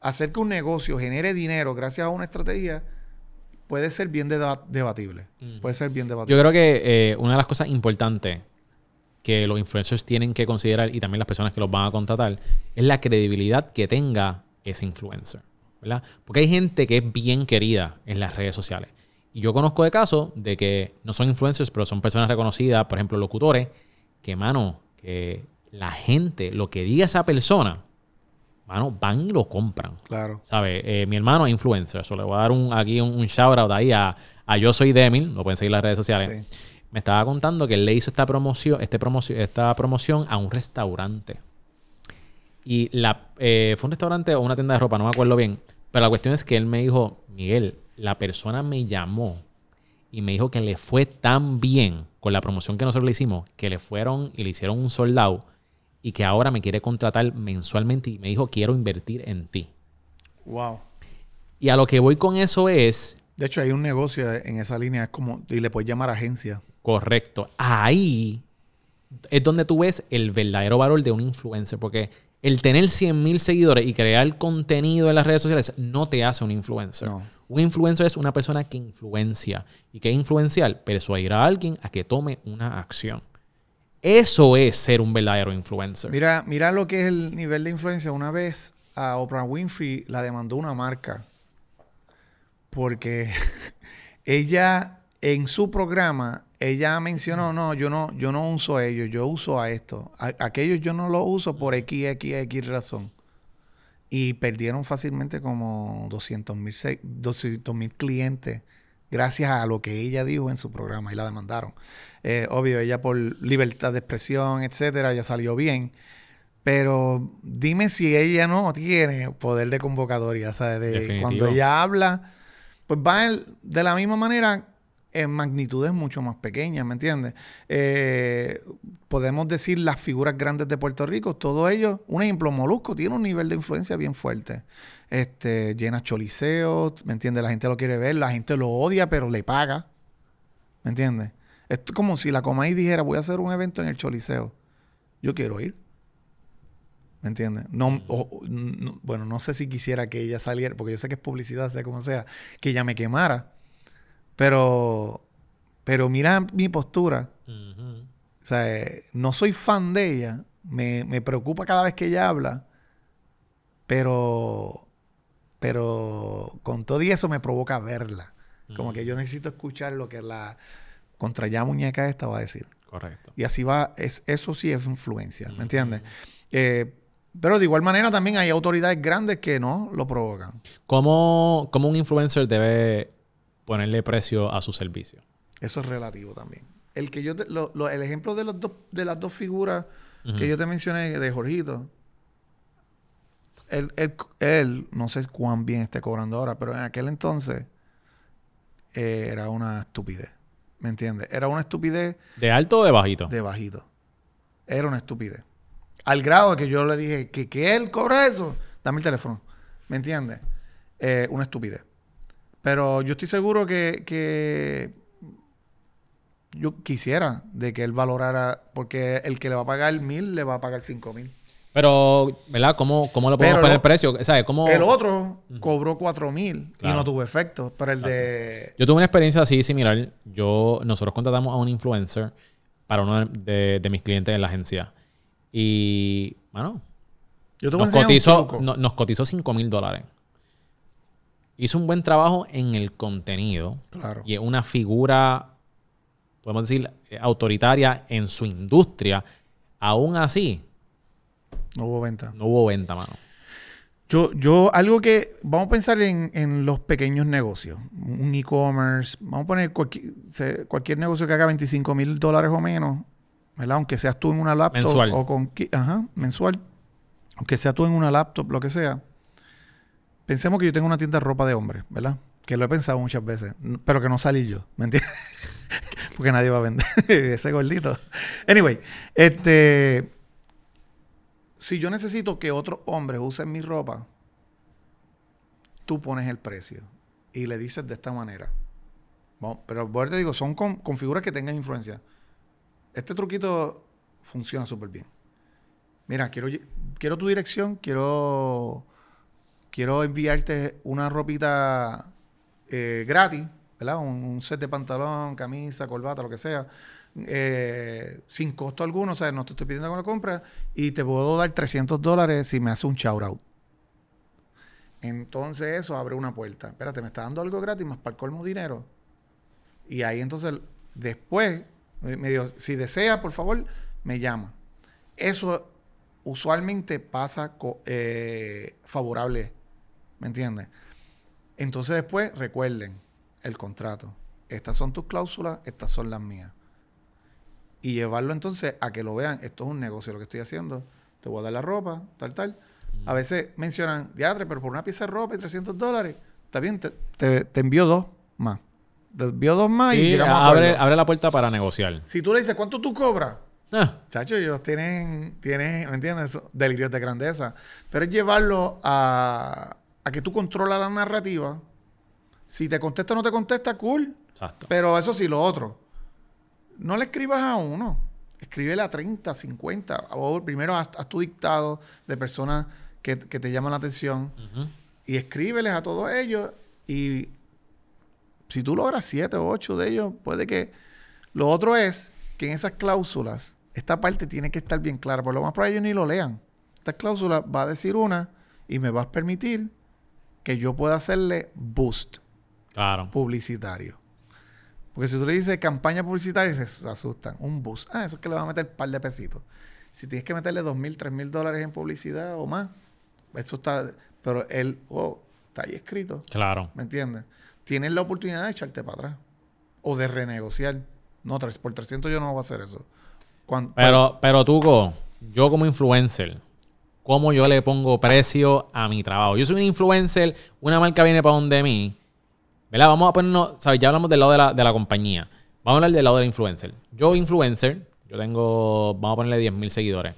hacer que un negocio genere dinero gracias a una estrategia puede ser bien debatible. Puede ser bien debatible. Yo creo que eh, una de las cosas importantes que los influencers tienen que considerar y también las personas que los van a contratar es la credibilidad que tenga ese influencer. ¿verdad? Porque hay gente que es bien querida en las redes sociales. Y yo conozco de casos de que no son influencers, pero son personas reconocidas, por ejemplo, locutores, que, mano, que la gente, lo que diga esa persona, mano, van y lo compran. Claro. ¿Sabes? Eh, mi hermano es influencer. Eso le voy a dar un, aquí un, shout out ahí a, Yo Soy Demil. Lo pueden seguir en las redes sociales. Me estaba contando que él le hizo esta promoción, este promoción, esta promoción a un restaurante. Y la, eh, fue un restaurante o una tienda de ropa, no me acuerdo bien. Pero la cuestión es que él me dijo, Miguel, la persona me llamó y me dijo que le fue tan bien con la promoción que nosotros le hicimos, que le fueron y le hicieron un soldado y que ahora me quiere contratar mensualmente y me dijo, quiero invertir en ti. Wow. Y a lo que voy con eso es... De hecho, hay un negocio en esa línea, es como, y le puedes llamar agencia. Correcto. Ahí es donde tú ves el verdadero valor de un influencer, porque el tener 100 mil seguidores y crear contenido en las redes sociales no te hace un influencer. Un influencer es una persona que influencia. ¿Y que es influencial? Persuadir a alguien a que tome una acción. Eso es ser un verdadero influencer. Mira, mira lo que es el nivel de influencia. Una vez a Oprah Winfrey la demandó una marca porque ella en su programa ella mencionó no yo no yo no uso a ellos yo uso a esto A- aquellos yo no los uso por x x x razón y perdieron fácilmente como 200 mil 200 mil clientes gracias a lo que ella dijo en su programa y la demandaron. Eh, obvio ella por libertad de expresión etcétera ya salió bien. Pero dime si ella no tiene poder de convocatoria, ¿sabes? De cuando ella habla, pues va de la misma manera en magnitudes mucho más pequeñas, ¿me entiendes? Eh, podemos decir las figuras grandes de Puerto Rico, todo ello, un ejemplo, Molusco tiene un nivel de influencia bien fuerte. Este, llena Choliseo, ¿me entiendes? La gente lo quiere ver, la gente lo odia, pero le paga, ¿me entiendes? Es como si la Comay dijera, voy a hacer un evento en el Choliseo. Yo quiero ir. ¿Me entiendes? No, o- no- bueno, no sé si quisiera que ella saliera, porque yo sé que es publicidad, sea como sea, que ella me quemara. Pero, pero mira mi postura. O sea, eh, no soy fan de ella. Me, me preocupa cada vez que ella habla. Pero, pero con todo y eso me provoca verla. Como que yo necesito escuchar lo que la contra ya muñeca esta va a decir. Correcto. Y así va, es, eso sí es influencia, ¿me entiendes? Eh, pero de igual manera también hay autoridades grandes que no lo provocan. ¿Cómo, cómo un influencer debe ponerle precio a su servicio? Eso es relativo también. El que yo te- lo- lo- el ejemplo de los dos, de las dos figuras que yo te mencioné de Jorgito, él, él, él, no sé cuán bien esté cobrando ahora, pero en aquel entonces eh, era una estupidez. ¿Me entiendes? Era una estupidez ¿De alto o de bajito? de bajito. Era una estupidez. Al grado de que yo le dije que, que él cobra eso. Dame el teléfono. ¿Me entiendes? Eh, una estupidez. Pero yo estoy seguro que, que yo quisiera de que él valorara, porque el que le va a pagar mil le va a pagar cinco mil. Pero, ¿verdad? ¿Cómo, cómo le podemos Pero poner lo- precio? ¿Sabes? ¿Cómo... El otro cobró cuatro mil y no tuvo efecto. Pero el de... Yo tuve una experiencia así similar. Yo, nosotros contratamos a un influencer para uno de, de mis clientes en la agencia. Y, bueno, Yo te nos cotizó, no- nos cotizó 5 mil dólares. Hizo un buen trabajo en el contenido. Claro. Y es una figura, podemos decir, eh, autoritaria en su industria. Aún así, No hubo venta. no hubo venta, mano. Yo, yo, algo que, vamos a pensar en, en los pequeños negocios, un e-commerce, vamos a poner cualquier, negocio que haga 25 mil dólares o menos, ¿verdad? Aunque seas tú en una laptop Mensual. o con, ajá, mensual, aunque sea tú en una laptop, lo que sea. Pensemos que yo tengo una tienda de ropa de hombre, ¿verdad? Que lo he pensado muchas veces, pero que no salí yo, ¿me entiendes? Porque nadie va a vender ese gordito. Anyway, este, si yo necesito que otros hombres usen mi ropa, tú pones el precio y le dices de esta manera. Vamos, pero bueno, te digo, son con, con figuras que tengan influencia. Este truquito funciona súper bien. Mira, quiero, quiero tu dirección, quiero, quiero enviarte una ropita eh, gratis, ¿verdad? Un, set de pantalón, camisa, corbata, lo que sea, eh, sin costo alguno, o sea, no te estoy pidiendo que lo compres y te puedo dar 300 dólares si me hace un shout out. Entonces eso abre una puerta. Espérate, me está dando algo gratis más para el colmo dinero. Y ahí entonces después me me dijo, si desea, por favor, me llama. Eso usualmente pasa eh, favorable, ¿me entiendes? Entonces después recuerden el contrato. Estas son tus cláusulas, estas son las mías. Y llevarlo entonces a que lo vean. Esto es un negocio lo que estoy haciendo. Te voy a dar la ropa, tal, tal. A veces mencionan, diatre, pero por una pieza de ropa y 300 dólares, está bien, te, te, te envío dos más. Te envío dos más y, Y abre, abre la puerta para negociar. Si tú le dices, ¿cuánto tú cobras? Ah, Chacho, ellos tienen, tienen, ¿me entiendes? Delirios de grandeza. Pero es llevarlo a, a que tú controlas la narrativa. Si te contesta o no te contesta, cool. exacto. Pero eso sí, lo otro. No le escribas a uno. Escríbele a 30, 50. O primero haz, haz tu dictado de personas que, que te llaman la atención. Y escríbeles a todos ellos y Si tú logras siete o ocho de ellos, puede que... Lo otro es que en esas cláusulas, esta parte tiene que estar bien clara. Por lo más probable ellos ni lo lean. Esta cláusula va a decir una y me va a permitir que yo pueda hacerle boost Claro. publicitario. Porque si tú le dices campaña publicitaria, se, asustan. Un boost. Ah, eso es que le va a meter un par de pesitos. Si tienes que meterle dos mil, tres mil dólares en publicidad o más, eso está. Pero él, oh, está ahí escrito. Claro. ¿Me entiendes? Tienes la oportunidad de echarte para atrás. O de renegociar. No, tres, por 300 yo no voy a hacer eso. Cuan- Pero, pero Tuco, yo como influencer, ¿cómo yo le pongo precio a mi trabajo? Yo soy un influencer, una marca viene para donde mí, ¿verdad? Vamos a ponernos, ¿sabes? Ya hablamos del lado de la, de la compañía. Vamos a hablar del lado del influencer. Yo, influencer, yo tengo, vamos a ponerle 10 mil seguidores.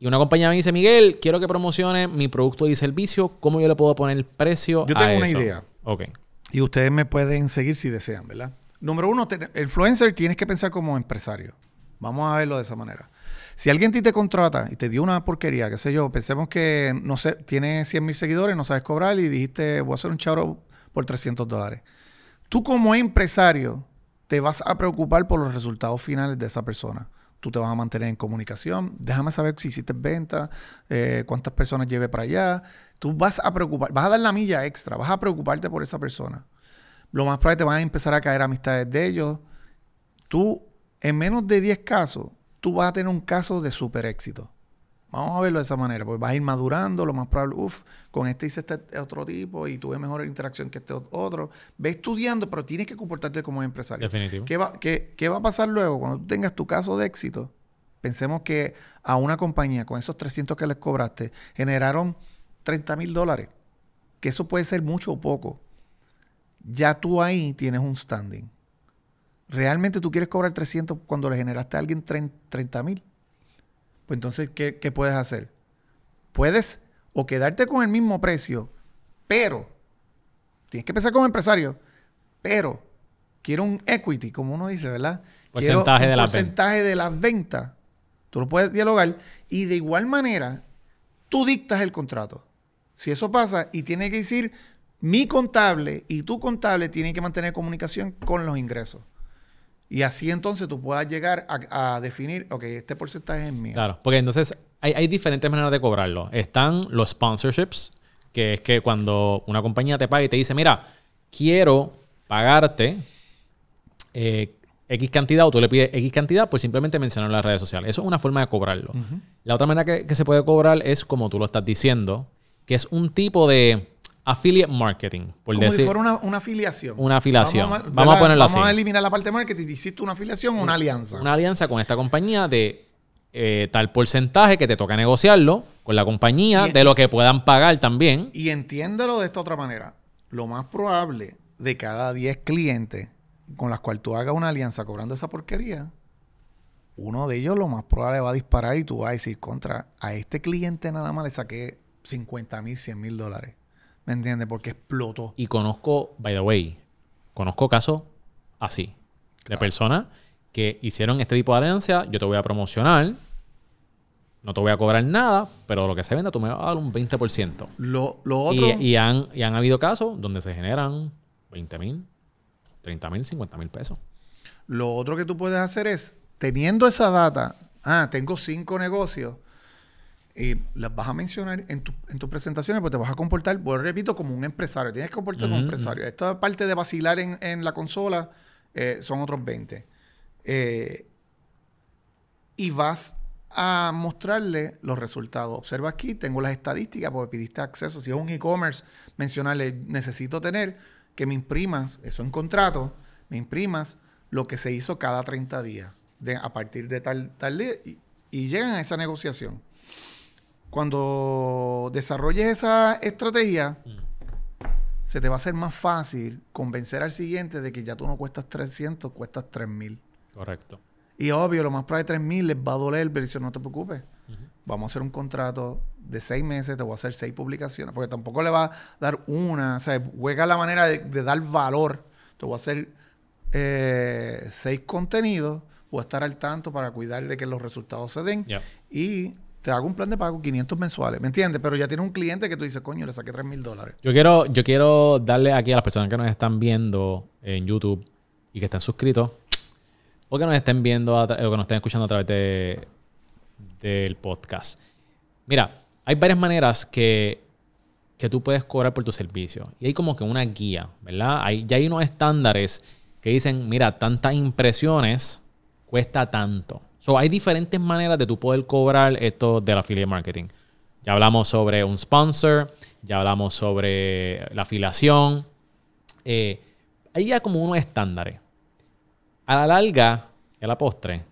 Y una compañía me dice, Miguel, quiero que promocione mi producto y servicio. ¿Cómo yo le puedo poner precio Yo a tengo una idea. Ok. Y ustedes me pueden seguir si desean, ¿verdad? Número uno, te- influencer tienes que pensar como empresario. Vamos a verlo de esa manera. Si alguien ti te contrata y te dio una porquería, qué sé yo, pensemos que, no sé, tiene 100 mil seguidores, no sabes cobrar y dijiste, voy a hacer un charo por 300 dólares. Tú como empresario te vas a preocupar por los resultados finales de esa persona. Tú te vas a mantener en comunicación. Déjame saber si hiciste venta, eh, cuántas personas lleve para allá. Tú vas a preocupar, vas a dar la milla extra, vas a preocuparte por esa persona. Lo más probable te van a empezar a caer amistades de ellos. Tú, en menos de 10 casos, tú vas a tener un caso de super éxito. Vamos a verlo de esa manera, porque vas a ir madurando, lo más probable, uff, con este hice este otro tipo y tuve mejor interacción que este otro. Ve estudiando, pero tienes que comportarte como empresario. Definitivo. ¿Qué va, qué- qué va a pasar luego cuando tú tengas tu caso de éxito? Pensemos que a una compañía con esos 300 que les cobraste generaron 30 mil dólares, que eso puede ser mucho o poco. Ya tú ahí tienes un standing. ¿Realmente tú quieres cobrar 300 cuando le generaste a alguien 30 mil? Pues entonces, ¿qué, qué puedes hacer? Puedes o quedarte con el mismo precio, pero tienes que pensar como empresario, pero quiero un equity, como uno dice, ¿verdad? Quiero Porcentaje un de las ventas. porcentaje de las ventas. Tú lo puedes dialogar y de igual manera tú dictas el contrato. Si eso pasa y tiene que decir mi contable y tu contable tienen que mantener comunicación con los ingresos. Y así entonces tú puedas llegar a, a definir, ok, este porcentaje es mío. Claro, porque entonces hay, hay diferentes maneras de cobrarlo. Están los sponsorships, que es que cuando una compañía te paga y te dice, mira, quiero pagarte eh, X cantidad o tú le pides X cantidad por simplemente mencionar en las redes sociales. Eso es una forma de cobrarlo. La otra manera que, que se puede cobrar es como tú lo estás diciendo, que es un tipo de affiliate marketing, por Como decir. si fuera una, una afiliación. Una afiliación. Vamos a ¿verdad? ponerlo Vamos así. a eliminar la parte de marketing. Hiciste una afiliación o una alianza. una alianza con esta compañía de eh, tal porcentaje que te toca negociarlo con la compañía, Y- de lo que puedan pagar también. Y entiéndelo de esta otra manera. Lo más probable de cada 10 clientes con las cuales tú hagas una alianza cobrando esa porquería, uno de ellos lo más probable va a disparar y tú vas a decir contra a este cliente nada más le saqué 50 mil, 100 mil dólares. ¿Me entiendes? Porque explotó. Y conozco, by the way, conozco casos así, de personas que hicieron este tipo de alianza, yo te voy a promocionar, no te voy a cobrar nada, pero lo que se venda tú me vas a dar un 20%. Lo, lo otro, Y, y han, y han habido casos donde se generan 20 mil, 30 mil, 50 mil pesos. lo otro que tú puedes hacer es, teniendo esa data, ah, tengo cinco negocios, y las vas a mencionar en, tu- en tus presentaciones, pues te vas a comportar, vuelvo repito, como un empresario. Tienes que comportarte como un Ujú, empresario. Esta parte de vacilar en, en la consola eh, son otros 20. Eh, y vas a mostrarle los resultados. Observa aquí, tengo las estadísticas porque pidiste acceso. Si es un e-commerce, mencionarle, necesito tener que me imprimas, eso en contrato, me imprimas lo que se hizo cada 30 días de, a partir de tal, tal día y, y llegan a esa negociación. Cuando desarrolles esa estrategia, se te va a hacer más fácil convencer al siguiente de que ya tú no cuestas 300, cuestas 3000. Correcto. Y obvio, lo más probable de 3000 les va a doler, pero dice, no te preocupes. Vamos a hacer un contrato de seis meses, te voy a hacer seis publicaciones, porque tampoco le va a dar una, o sea, juega la manera de, de dar valor. Te voy a hacer eh, seis contenidos, voy a estar al tanto para cuidar de que los resultados se den y te hago un plan de pago 500 mensuales, ¿me entiendes? Pero ya tienes un cliente que tú dices, coño, le saqué 3 mil dólares. Yo quiero, yo quiero darle aquí a las personas que nos están viendo en YouTube y que están suscritos o que nos estén viendo o que nos estén escuchando a través de, del podcast. Mira, hay varias maneras que, que tú puedes cobrar por tu servicio. Y hay como que una guía, ¿verdad? Hay, ya hay unos estándares que dicen, mira, tantas impresiones cuesta tanto. So, hay diferentes maneras de tú poder cobrar esto del affiliate marketing. Ya hablamos sobre un sponsor, ya hablamos sobre la afiliación. Eh, hay ya como unos estándares. A la larga, a la postre,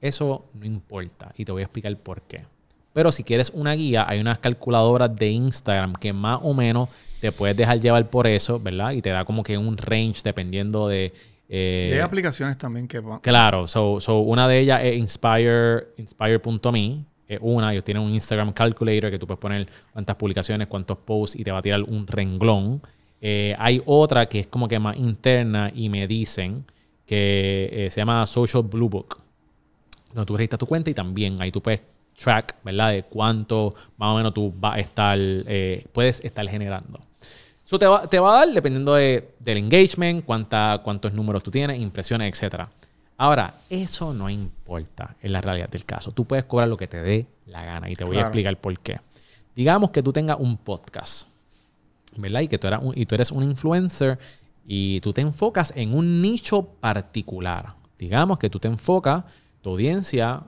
eso no importa. Y te voy a explicar por qué. Pero si quieres una guía, hay unas calculadoras de Instagram que más o menos te puedes dejar llevar por eso, ¿verdad? Y te da como que un range dependiendo de... eh, Y hay aplicaciones también que... van- Claro, so, so una de ellas es Inspire, Inspire.me. Es una, ellos tienen un Instagram calculator que tú puedes poner cuántas publicaciones, cuántos posts y te va a tirar un renglón. Eh, hay otra que es como que más interna y me dicen que eh, se llama Social Blue Book. Donde tú registras tu cuenta y también ahí tú puedes track, ¿verdad? De cuánto más o menos tú vas a estar, puedes estar generando. Eso te va, te va a dar dependiendo de- del engagement, cuánta, cuántos números tú tienes, impresiones, etc. Ahora, eso no importa en la realidad del caso. Tú puedes cobrar lo que te dé la gana y te voy a explicar por qué. Digamos que tú tengas un podcast, ¿verdad? Y que tú eres un, y tú eres un influencer y tú te enfocas en un nicho particular. Digamos que tú te enfocas, tu audiencia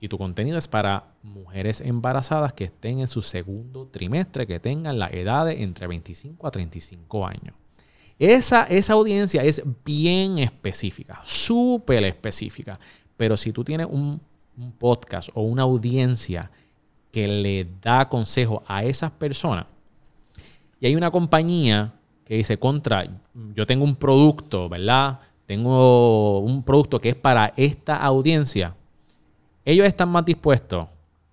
y tu contenido es para mujeres embarazadas que estén en su segundo trimestre, que tengan la edad de entre 25 a 35 años. Esa, esa audiencia es bien específica, súper específica. Pero si tú tienes un, un podcast o una audiencia que le da consejo a esas personas, y hay una compañía que dice, contra, yo tengo un producto, ¿verdad? Tengo un producto que es para esta audiencia. Ellos están más dispuestos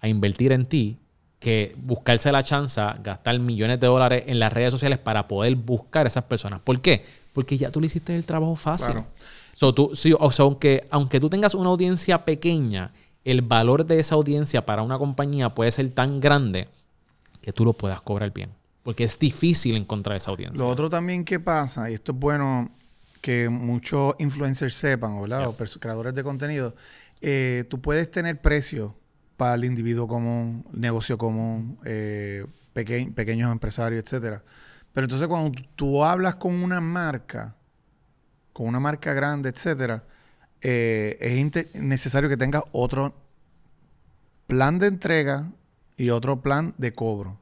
a invertir en ti que buscarse la chance, gastar millones de dólares en las redes sociales para poder buscar a esas personas. ¿Por qué? Porque ya tú le hiciste el trabajo fácil. Claro. So, tú, sí, o sea, aunque, aunque tú tengas una audiencia pequeña, el valor de esa audiencia para una compañía puede ser tan grande que tú lo puedas cobrar bien. Porque es difícil encontrar esa audiencia. Lo otro también que pasa, y esto es bueno que muchos influencers sepan, ¿verdad? O perso- creadores de contenido, eh, tú puedes tener precios para el individuo común, negocio común, eh, peque- pequeños empresarios, etcétera. Pero entonces cuando tú- hablas con una marca, con una marca grande, etcétera, eh, es necesario que tengas otro plan de entrega y otro plan de cobro.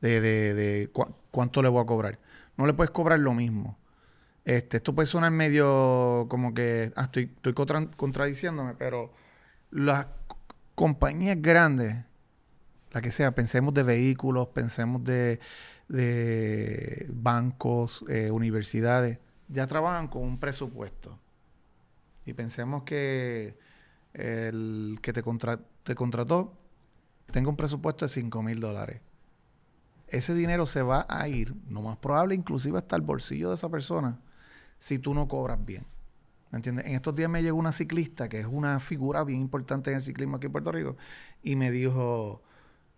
De, de, de cuánto le voy a cobrar. No le puedes cobrar lo mismo. Este, esto puede sonar medio como que ah, estoy, estoy contra- contradiciéndome, pero las compañías grandes, la que sea, pensemos de vehículos, pensemos de, de bancos, eh, universidades, ya trabajan con un presupuesto. Y pensemos que el que te, contra- te contrató tenga un presupuesto de 5 mil dólares. Ese dinero se va a ir, lo más probable, inclusive hasta el bolsillo de esa persona, si tú no cobras bien. ¿Me entiendes? En estos días me llegó una ciclista, que es una figura bien importante en el ciclismo aquí en Puerto Rico, y me dijo,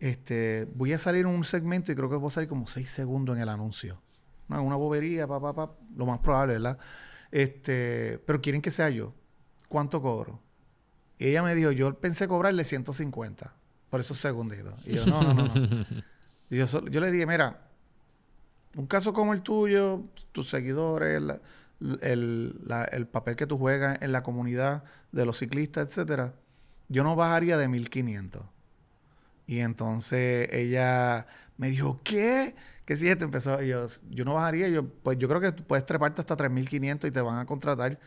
este, voy a salir en un segmento y creo que voy a salir como seis segundos en el anuncio. No, una bobería, pa, pa, pa, lo más probable, ¿verdad? Este, pero quieren que sea yo. ¿Cuánto cobro? Y ella me dijo, yo pensé cobrarle 150 por esos segunditos. Y yo, no, no, no, no. Y yo, yo le dije, mira, un caso como el tuyo, tus seguidores, la- el, la- el papel que tú juegas en la comunidad de los ciclistas, etcétera, yo no bajaría de 1500. Y entonces ella me dijo, ¿qué? ¿Qué si esto empezó? Y yo, yo no bajaría. Yo, pues yo creo que puedes treparte hasta 3500 y te van a contratar.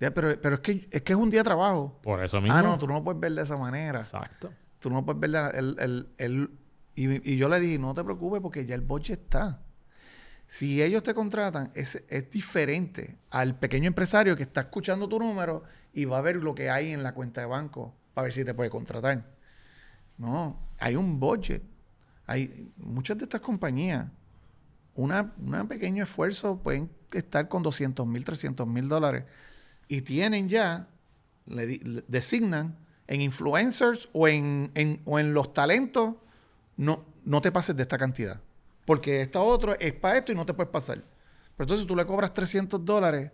Ya, pero, pero es que es que es un día de trabajo. Por eso mismo. Ah, no, tú no lo puedes ver de esa manera. Exacto. Tú no puedes ver la- el, el- el- y, y yo le dije, no te preocupes porque ya el budget está. Si ellos te contratan, es, es diferente al pequeño empresario que está escuchando tu número y va a ver lo que hay en la cuenta de banco para ver si te puede contratar. No, hay un budget. Hay muchas de estas compañías, un pequeño esfuerzo pueden estar con 200 mil, 300 mil dólares y tienen ya, designan en influencers o en, en- o en los talentos, no, no te pases de esta cantidad. Porque esta otro es para esto y no te puedes pasar. Pero entonces tú le cobras 300 dólares,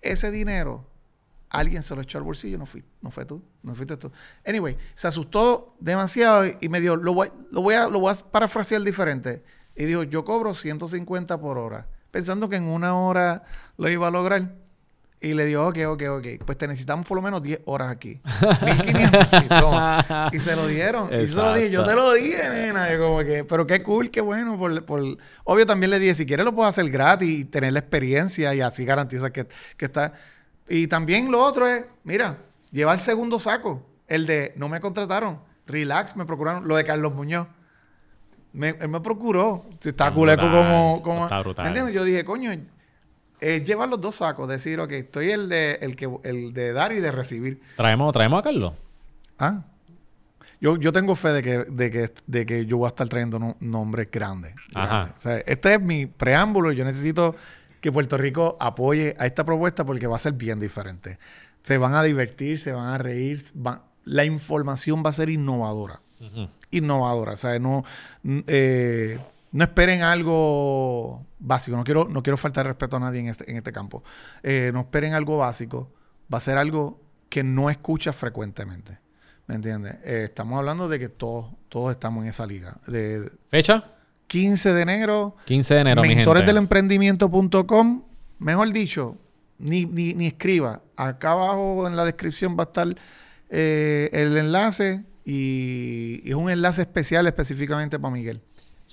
ese dinero, alguien se lo echó al bolsillo, no, fui, no fue tú, no fuiste tú. Anyway, se asustó demasiado y me dijo, lo voy, lo voy, a, lo voy a parafrasear diferente. Y dijo, yo cobro 150 por hora, pensando que en una hora lo iba a lograr. Y le dijo, ok, ok, ok, pues te necesitamos por lo menos 10 horas aquí. 1500, sí, toma. Y se lo dieron. Y se lo dije, yo te lo dije, nena. Y como que, pero qué cool, qué bueno. Por, por... Obvio, también le dije, si quieres lo puedo hacer gratis y tener la experiencia y así garantiza que, que está. Y también lo otro es, mira, lleva el segundo saco. El de, no me contrataron, relax, me procuraron. Lo de Carlos Muñoz. Me, él me procuró. Si está culeco como... como está brutal. ¿Me entiendes? Yo dije, coño, es llevar los dos sacos. Decir, ok, estoy el de, el que, el de dar y de recibir. Traemos, traemos a Carlos. Ah. Yo, yo tengo fe de que, de, que, de que yo voy a estar trayendo no- nombres grandes. Ajá. grandes. O sea, este es mi preámbulo. y Yo necesito que Puerto Rico apoye a esta propuesta porque va a ser bien diferente. Se van a divertir, se van a reír. van- la información va a ser innovadora. Innovadora. O sea, no, eh, no esperen algo básico. No quiero, no quiero faltar respeto a nadie en este, en este campo. Eh, no esperen algo básico. Va a ser algo que no escuchas frecuentemente. ¿Me entiendes? Eh, estamos hablando de que todos, todos estamos en esa liga. De ¿Fecha? 15 de enero, 15 de enero, mi gente. mentoresdelemprendimiento.com. Mejor dicho, ni, ni, ni escriba. Acá abajo en la descripción va a estar eh, el enlace y, y es un enlace especial específicamente para Miguel.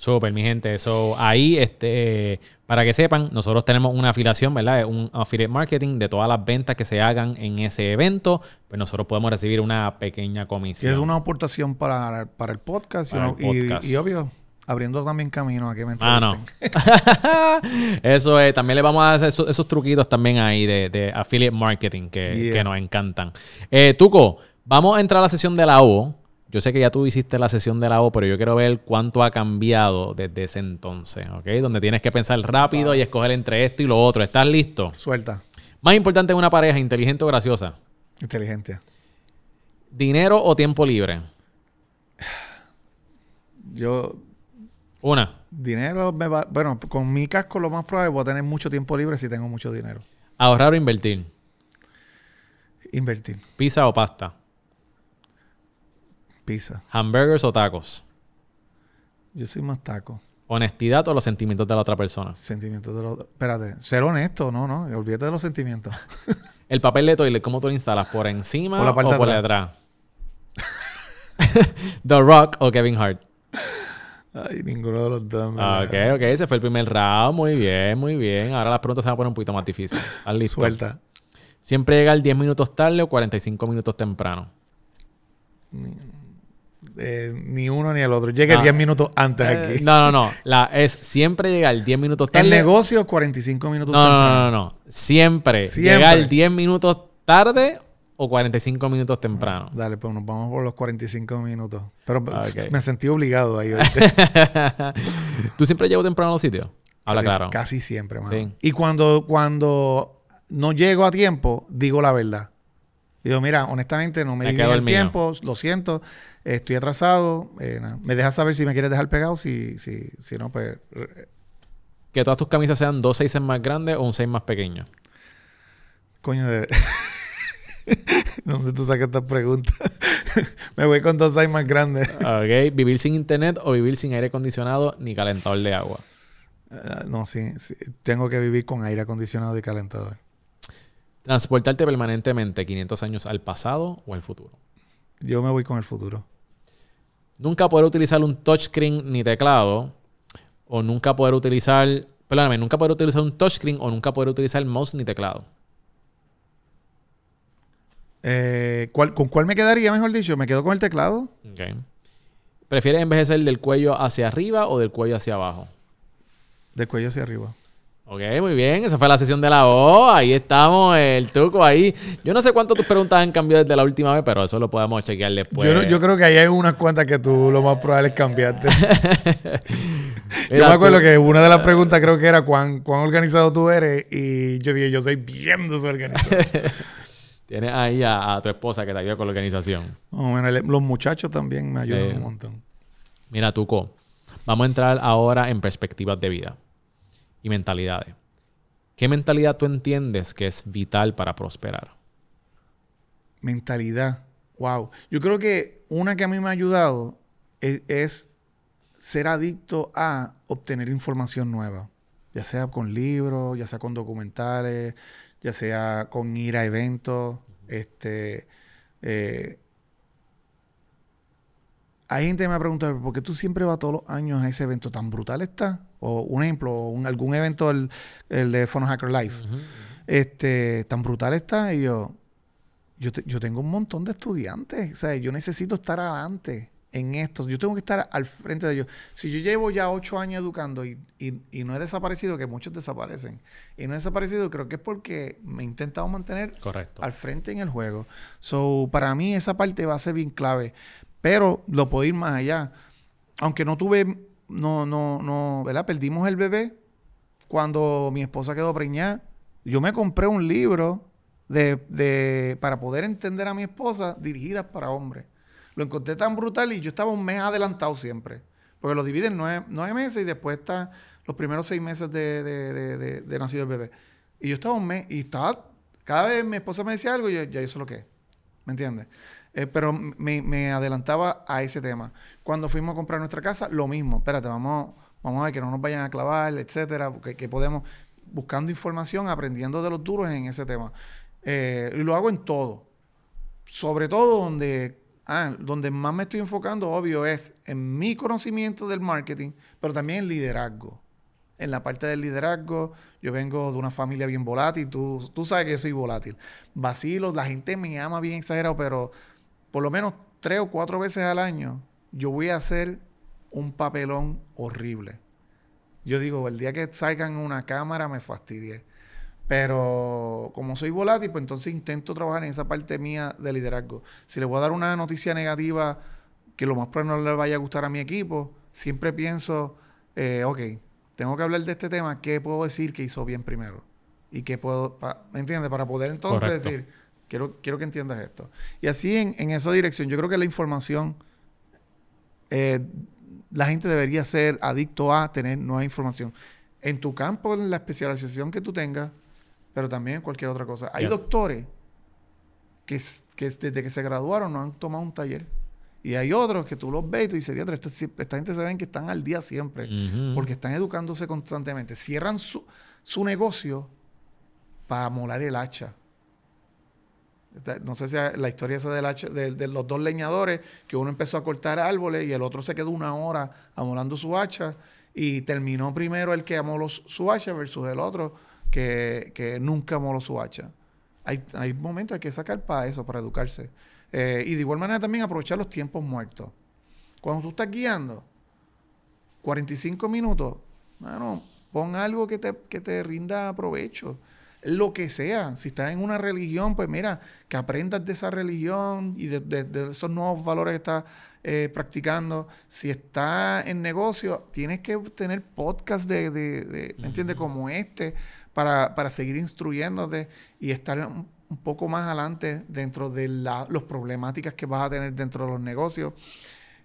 Súper, mi gente. So, ahí, este, para que sepan, nosotros tenemos una afiliación, ¿verdad? Un affiliate marketing de todas las ventas que se hagan en ese evento. Pues nosotros podemos recibir una pequeña Y comisión. es una aportación para, para el podcast, y el podcast. Y, y obvio, abriendo también camino a que me Ah, no. Eso es. También le vamos a hacer esos, esos truquitos también ahí de, de affiliate marketing que, Yeah. que nos encantan. Eh, Tuco, vamos a entrar a la sesión de la O. Yo sé que ya tú hiciste la sesión de la O, pero yo quiero ver cuánto ha cambiado desde ese entonces, ¿ok? Donde tienes que pensar rápido y escoger entre esto y lo otro. ¿Estás listo? Suelta. Más importante en una pareja, inteligente o graciosa. Inteligencia. ¿Dinero o tiempo libre? Yo, Una. dinero me va... Bueno, con mi casco lo más probable voy a tener mucho tiempo libre si tengo mucho dinero. Ahorrar o invertir. Invertir. Pizza o pasta. Pizza. Hamburgers o tacos. Yo soy más taco. Honestidad o los sentimientos de la otra persona. Sentimientos de los... Espérate. Ser honesto. No, no. Olvídate de los sentimientos. El papel de toilet, ¿cómo tú lo instalas? ¿Por encima Por la parte o por atrás? The Rock o Kevin Hart. Ay, ninguno de los dos. Ah, ok, ok. Ese fue el primer round. Muy bien, muy bien. Ahora las preguntas se van a poner un poquito más difíciles. ¿Estás listo? Suelta. ¿Siempre llegar 10 minutos tarde o 45 minutos temprano? Eh, ni uno ni el otro. Llegué Ah. 10 minutos antes Eh, aquí. no, no, no. La, es siempre llegar 10 minutos tarde. El negocio, 45 minutos No, no, temprano. no, no, no. Siempre, Siempre. llegar 10 minutos tarde o 45 minutos temprano. Dale, pues nos vamos por los 45 minutos. Pero Ah, me sentí obligado ahí. ¿Tú siempre llego temprano a los sitios? Habla casi, claro. Casi siempre, mano. Sí. Y cuando, cuando no llego a tiempo, digo la verdad. Digo, mira, honestamente no me, Me di el tiempo, lo siento, estoy atrasado. eh. Me dejas saber si me quieres dejar pegado, si, si, si no, pues... eh, Que todas tus camisas sean dos seises más grandes o un seis más pequeño. Coño de... ¿Dónde tú sacas estas preguntas? me voy con dos size más grandes. Ok. ¿Vivir sin internet o vivir sin aire acondicionado ni calentador de agua? Ah, no, sí, sí, tengo que vivir con aire acondicionado y calentador. ¿Transportarte permanentemente 500 años al pasado o al futuro? Yo me voy con el futuro. Nunca poder utilizar un touchscreen ni teclado. O nunca poder utilizar... Perdóname, nunca poder utilizar un touchscreen o nunca poder utilizar mouse ni teclado. Eh, ¿cuál- ¿Con cuál me quedaría, mejor dicho? ¿Me quedo con el teclado? Ok. ¿Prefieres envejecer del cuello hacia arriba o del cuello hacia abajo? Del cuello hacia arriba. Ok, muy bien. Esa fue la sesión de la O. Ahí estamos, el tuco ahí. Yo no sé cuánto tus preguntas han cambiado desde la última vez, pero eso lo podemos chequear después. yo, no- yo creo que ahí hay unas cuantas que tú lo más probable es cambiarte. yo me acuerdo tú- que una de las preguntas creo que era cuán, cuán organizado tú eres y yo dije, yo soy bien desorganizado. Tienes ahí a, a tu esposa que te ayuda con la organización. No, bueno, el- los muchachos también me ayudan Eh, un montón. Mira, Tuco, vamos a entrar ahora en perspectivas de vida y mentalidades. ¿Qué mentalidad tú entiendes que es vital para prosperar? Mentalidad. Wow. Yo creo que una que a mí me ha ayudado es, ser adicto a obtener información nueva. Ya sea con libros, ya sea con documentales, ya sea con ir a eventos. Este, eh, hay gente que me ha preguntado, ¿por qué tú siempre vas todos los años a ese evento tan brutal está? O un ejemplo, un- algún evento, el, el de Phone Hacker Live este, tan brutal está. Y yo, yo, te- yo tengo un montón de estudiantes. O sea, yo necesito estar adelante en esto. Yo tengo que estar al frente de ellos. Si yo llevo ya ocho años educando y, y- y no he desaparecido, que muchos desaparecen, y no he desaparecido, creo que es porque me he intentado mantener Correcto. al frente en el juego. So, para mí esa parte va a ser bien clave. Pero lo puedo ir más allá. Aunque no tuve, no, no, no, ¿verdad? Perdimos el bebé cuando mi esposa quedó preñada. Yo me compré un libro de, de- para poder entender a mi esposa dirigidas para hombres. Lo encontré tan brutal y yo estaba un mes adelantado siempre. Porque lo dividen nueve, nueve meses y después está los primeros seis meses de- de- de nacido el bebé. Y yo estaba un mes y estaba, cada vez mi esposa me decía algo y yo, ya yo sé lo que es. ¿Me entiendes? Eh, pero me, adelantaba a ese tema. Cuando fuimos a comprar nuestra casa, lo mismo. Espérate, vamos, vamos a ver que no nos vayan a clavar, etcétera. Que podemos, buscando información, aprendiendo de los duros en ese tema. Eh, y lo hago en todo. Sobre todo donde, ah, donde más me estoy enfocando, obvio, es en mi conocimiento del marketing, pero también en liderazgo. En la parte del liderazgo, yo vengo de una familia bien volátil, tú, tú sabes que yo soy volátil. Vacilo, la gente me ama bien exagerado, pero por lo menos tres o cuatro veces al año yo voy a hacer un papelón horrible. Yo digo, el día que salgan una cámara me fastidié. Pero como soy volátil, pues entonces intento trabajar en esa parte mía de liderazgo. Si le voy a dar una noticia negativa que lo más probable no le vaya a gustar a mi equipo, siempre pienso, eh, ok, tengo que hablar de este tema, ¿qué puedo decir que hizo bien primero? Y qué puedo, ¿me entiendes? Para poder entonces Correcto. decir, quiero, quiero que entiendas esto. Y así en, en esa dirección, yo creo que la información, eh, la gente debería ser adicto a tener nueva información. En tu campo, en la especialización que tú tengas, pero también en cualquier otra cosa. Hay doctores que, que desde que se graduaron no han tomado un taller. Y hay otros que tú los ves y tú dices, "Diatre, esta, esta gente se ven que están al día siempre, porque están educándose constantemente. Cierran su, su negocio para molar el hacha. No sé si la historia esa de, los dos leñadores, que uno empezó a cortar árboles y el otro se quedó una hora amolando su hacha y terminó primero el que amoló su- hacha versus el otro que, que nunca amoló su hacha. Hay, hay momentos hay que sacar para eso, para educarse. Eh, y de igual manera también aprovechar los tiempos muertos. Cuando tú estás guiando, 45 minutos, mano, pon algo que te, que te rinda provecho. Lo que sea. Si estás en una religión, pues mira, que aprendas de esa religión y de, de- de esos nuevos valores que estás eh, practicando. Si estás en negocio, tienes que tener podcast de, de-. Como este, para, para seguir instruyéndote y estar un, un poco más adelante dentro de la, los problemáticas que vas a tener dentro de los negocios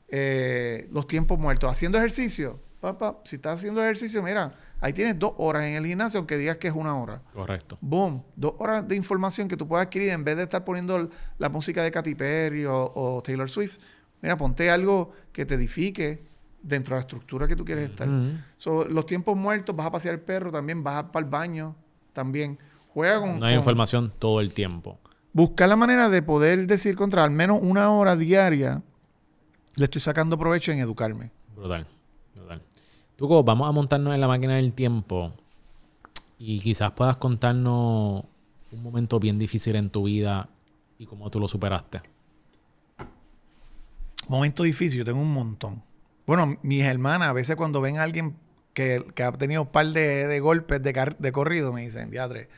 eh, los tiempos muertos. Haciendo ejercicio, papá, si estás haciendo ejercicio, mira, ahí tienes dos horas en el gimnasio, aunque digas que es una hora. Correcto. Boom, dos horas de información que tú puedas adquirir en vez de estar poniendo la música de Katy Perry o, o Taylor Swift. Mira, ponte algo que te edifique dentro de la estructura que tú quieres estar. So, los tiempos muertos, vas a pasear el perro también, vas a para el baño también. Juega con... No hay con- información todo el tiempo. buscar la manera de poder decir contra al menos una hora diaria le estoy sacando provecho en educarme. Brutal. Tuco, vamos a montarnos en la máquina del tiempo y quizás puedas contarnos un momento bien difícil en tu vida y cómo tú lo superaste. Momento difícil, yo tengo un montón. Bueno, mis hermanas, a veces cuando ven a alguien que, que ha tenido un par de, golpes de, de corrido, me dicen, diatre,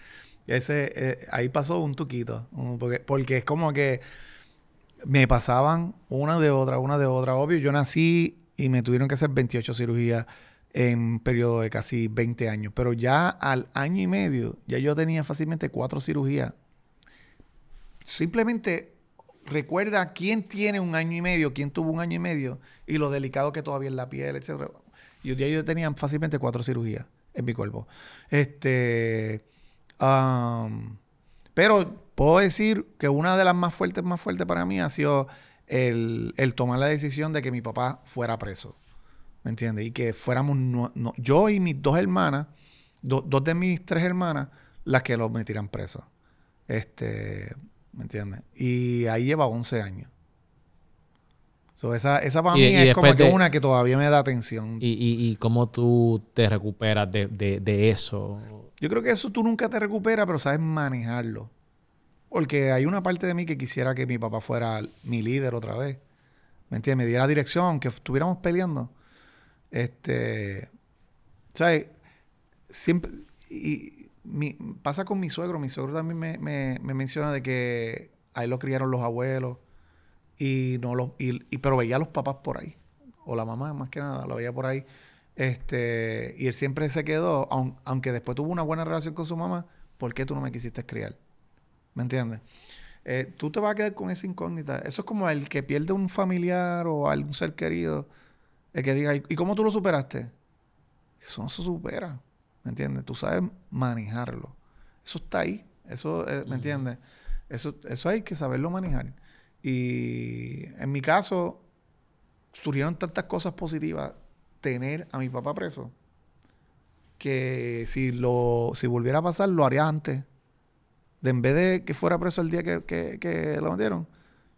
ese, eh, ahí pasó un tuquito. porque, porque es como que me pasaban una de otra, una de otra. Obvio, yo nací y me tuvieron que hacer 28 cirugías en un periodo de casi 20 años. Pero ya al año y medio, ya yo tenía fácilmente cuatro cirugías simplemente recuerda quién tiene un año y medio, quién tuvo un año y medio y lo delicado que todavía es la piel, etc. Y día yo tenía fácilmente cuatro cirugías en mi cuerpo. Este, um, pero puedo decir que una de las más fuertes, más fuertes para mí ha sido el, tomar la decisión de que mi papá fuera preso. ¿Me entiendes? Y que fuéramos yo y mis dos hermanas, dos de mis tres hermanas, las que lo metieran preso. Este, ¿me entiendes? Y ahí lleva 11 años. esa, esa para mí es como que una que todavía me da atención. ¿Y, y, cómo tú te recuperas de, de, eso? Yo creo que eso tú nunca te recuperas, pero sabes manejarlo. Porque hay una parte de mí que quisiera que mi papá fuera mi líder otra vez. ¿Me entiendes? Me diera dirección, que estuviéramos peleando. Este. ¿Sabes? Siempre. Y, pasa con mi suegro. Mi suegro también me, menciona de que a él lo criaron los abuelos y no los, y, pero veía a los papás por ahí. O la mamá, más que nada, lo veía por ahí. Este, y él siempre se quedó, aunque después tuvo una buena relación con su mamá, ¿por qué tú no me quisiste criar? ¿Me entiendes? Eh, tú te vas a quedar con esa incógnita. Eso es como el que pierde un familiar o algún ser querido. El que diga, ¿y cómo tú lo superaste? Eso no se supera. ¿Me entiendes? Tú sabes manejarlo. Eso está ahí. Eso, eh, ¿me entiendes? Eso, eso hay que saberlo manejar. Y en mi caso, surgieron tantas cosas positivas tener a mi papá preso que si lo si volviera a pasar lo haría antes de en vez de que fuera preso el día que, que, lo metieron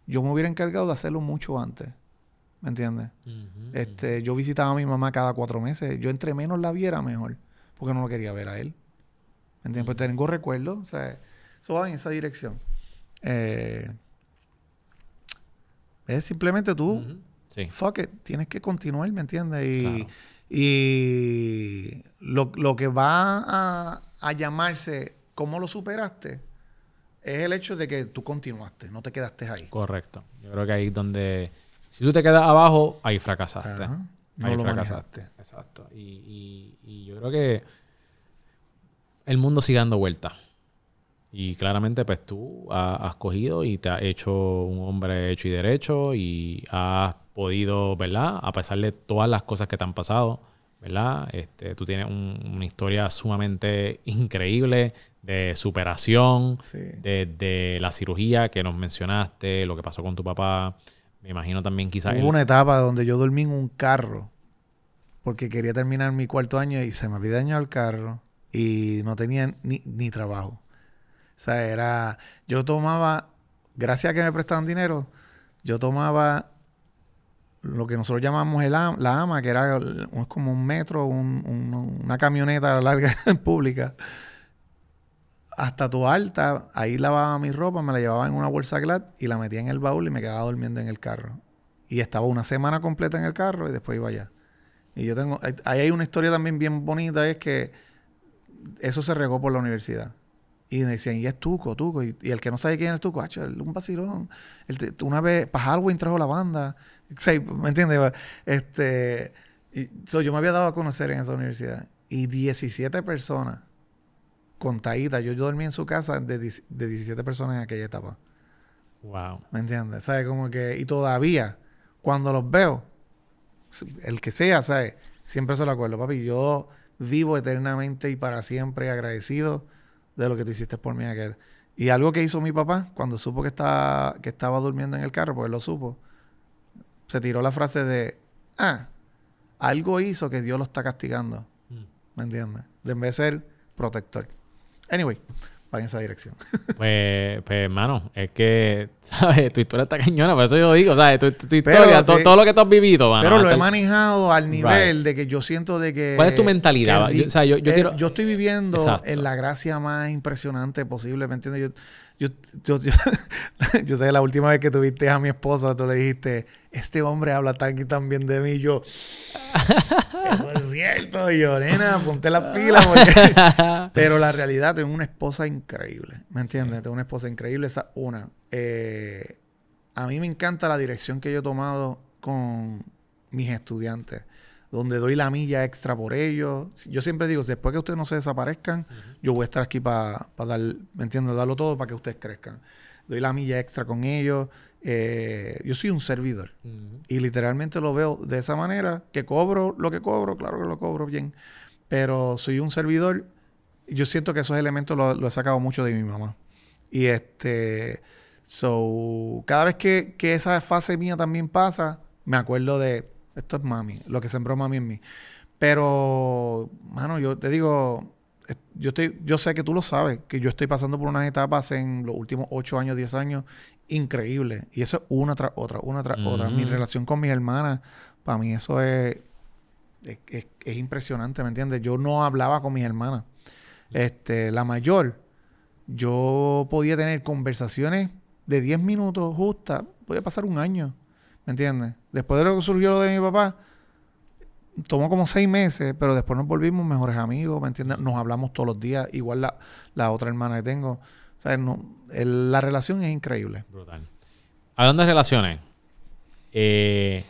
yo me hubiera encargado de hacerlo mucho antes ¿me entiendes? este yo visitaba a mi mamá cada cuatro meses yo entre menos la viera mejor porque no lo quería ver a él. ¿Me entiendes? Pues tengo recuerdos, o sea, eso va en esa dirección. Eh, es simplemente tú, sí. fuck it, tienes que continuar, ¿me entiendes? Y, y lo, que va a, a, llamarse cómo lo superaste es el hecho de que tú continuaste, no te quedaste ahí. Correcto. Yo creo que ahí es donde, si tú te quedas abajo, ahí fracasaste. No lo fracasaste. Exacto. Y, y, yo creo que el mundo sigue dando vueltas. Y claramente, pues tú has, cogido y te has hecho un hombre hecho y derecho y has podido, ¿verdad? A pesar de todas las cosas que te han pasado, ¿verdad? Este, tú tienes una historia sumamente increíble de superación, de, la cirugía que nos mencionaste, lo que pasó con tu papá. Me imagino también quizás... Hubo una etapa donde yo dormí en un carro porque quería terminar mi cuarto año y se me había dañado el carro y no tenía ni, trabajo. O sea, era... Yo tomaba, gracias a que me prestaban dinero, yo tomaba lo que nosotros llamamos el, la ama, que era como un metro, una camioneta larga pública hasta tu alta, ahí lavaba mi ropa, me la llevaba en una bolsa glad y la metía en el baúl y me quedaba durmiendo en el carro. Y estaba una semana completa en el carro y después iba allá. Y yo tengo, ahí hay una historia también bien bonita, es que eso se regó por la universidad. Y me decían, y es Tuco, Tuco. Y, el que no sabe quién es Tuco, hacho, un vacilón. una vez, para Halloween trajo la banda. ¿Me entiendes? Este, y, yo me había dado a conocer en esa universidad. Y 17 personas contaditas. Yo, yo dormí en su casa de, de 17 personas en aquella etapa. Wow. ¿Me entiendes? ¿Sabes? Como que... Y todavía, cuando los veo, el que sea, ¿sabes? Siempre se lo acuerdo, papi. Yo vivo eternamente y para siempre agradecido de lo que tú hiciste por mí. Y algo que hizo mi papá cuando supo que estaba, que estaba durmiendo en el carro, porque lo supo, se tiró la frase de, ah, algo hizo que Dios lo está castigando. Mm. ¿Me entiendes? De en vez de ser protector. Anyway, va en esa dirección. pues, pues, hermano, es que, ¿sabes? Tu historia está cañona, por eso yo digo, ¿sabes? Tu, tu historia, todo lo que tú has vivido, mano. Pero lo he manejado al nivel de que yo siento de que... ¿Cuál es tu mentalidad? yo, o sea, yo, yo, quiero... yo estoy viviendo en la gracia más impresionante posible, ¿me entiendes? Yo, yo, yo, yo, sé que la última vez que tuviste a mi esposa, tú le dijiste, este hombre habla tan y tan bien de mí. yo, eso es cierto. yo, nena, ponte las pilas. Pero la realidad, tengo una esposa increíble. ¿Me entiendes? Tengo una esposa increíble. Esa una. Eh, a mí me encanta la dirección que yo he tomado con mis estudiantes donde doy la milla extra por ellos. Yo siempre digo, después que ustedes no se desaparezcan, yo voy a estar aquí para dar, ¿me entiendes? Darlo todo para que ustedes crezcan. doy la milla extra con ellos. Eh, yo soy un servidor. Y literalmente lo veo de esa manera, que cobro lo que cobro, claro que lo cobro bien, pero soy un servidor. Yo siento que esos elementos lo, he sacado mucho de mi mamá. Y este, so, cada vez que, que esa fase mía también pasa, me acuerdo de, esto es mami, lo que sembró mami en mí. Pero, mano, yo te digo, yo, estoy, yo sé que tú lo sabes, que yo estoy pasando por unas etapas en los últimos 8 años, 10 años increíbles. Y eso es una tras otra, una tras otra. Mi relación con mi hermana, para mí eso es, es, impresionante, ¿me entiendes? Yo no hablaba con mis hermanas. Este, la mayor, yo podía tener conversaciones de 10 minutos justas, podía pasar un año, ¿me entiendes? Después de lo que surgió lo de mi papá, tomó como seis meses, pero después nos volvimos mejores amigos, ¿me entiendes? Nos hablamos todos los días, igual la, la otra hermana que tengo. O sea, no, la relación es increíble. Brutal. Hablando de relaciones, eh,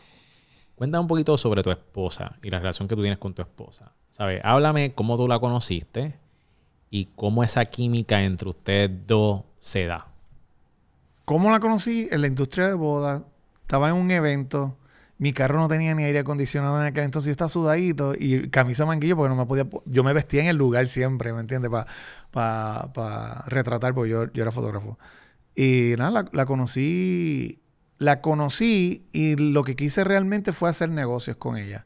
cuéntame un poquito sobre tu esposa y la relación que tú tienes con tu esposa. ¿Sabes? Háblame cómo tú la conociste y cómo esa química entre ustedes dos se da. ¿Cómo la conocí? En la industria de bodas. Estaba en un evento mi carro no tenía ni aire acondicionado en aquel entonces yo estaba sudadito y camisa manguillo porque no me podía yo me vestía en el lugar siempre ¿me entiendes? para retratar porque yo, yo, era fotógrafo. Y nada la, conocí la conocí y lo que quise realmente fue hacer negocios con ella.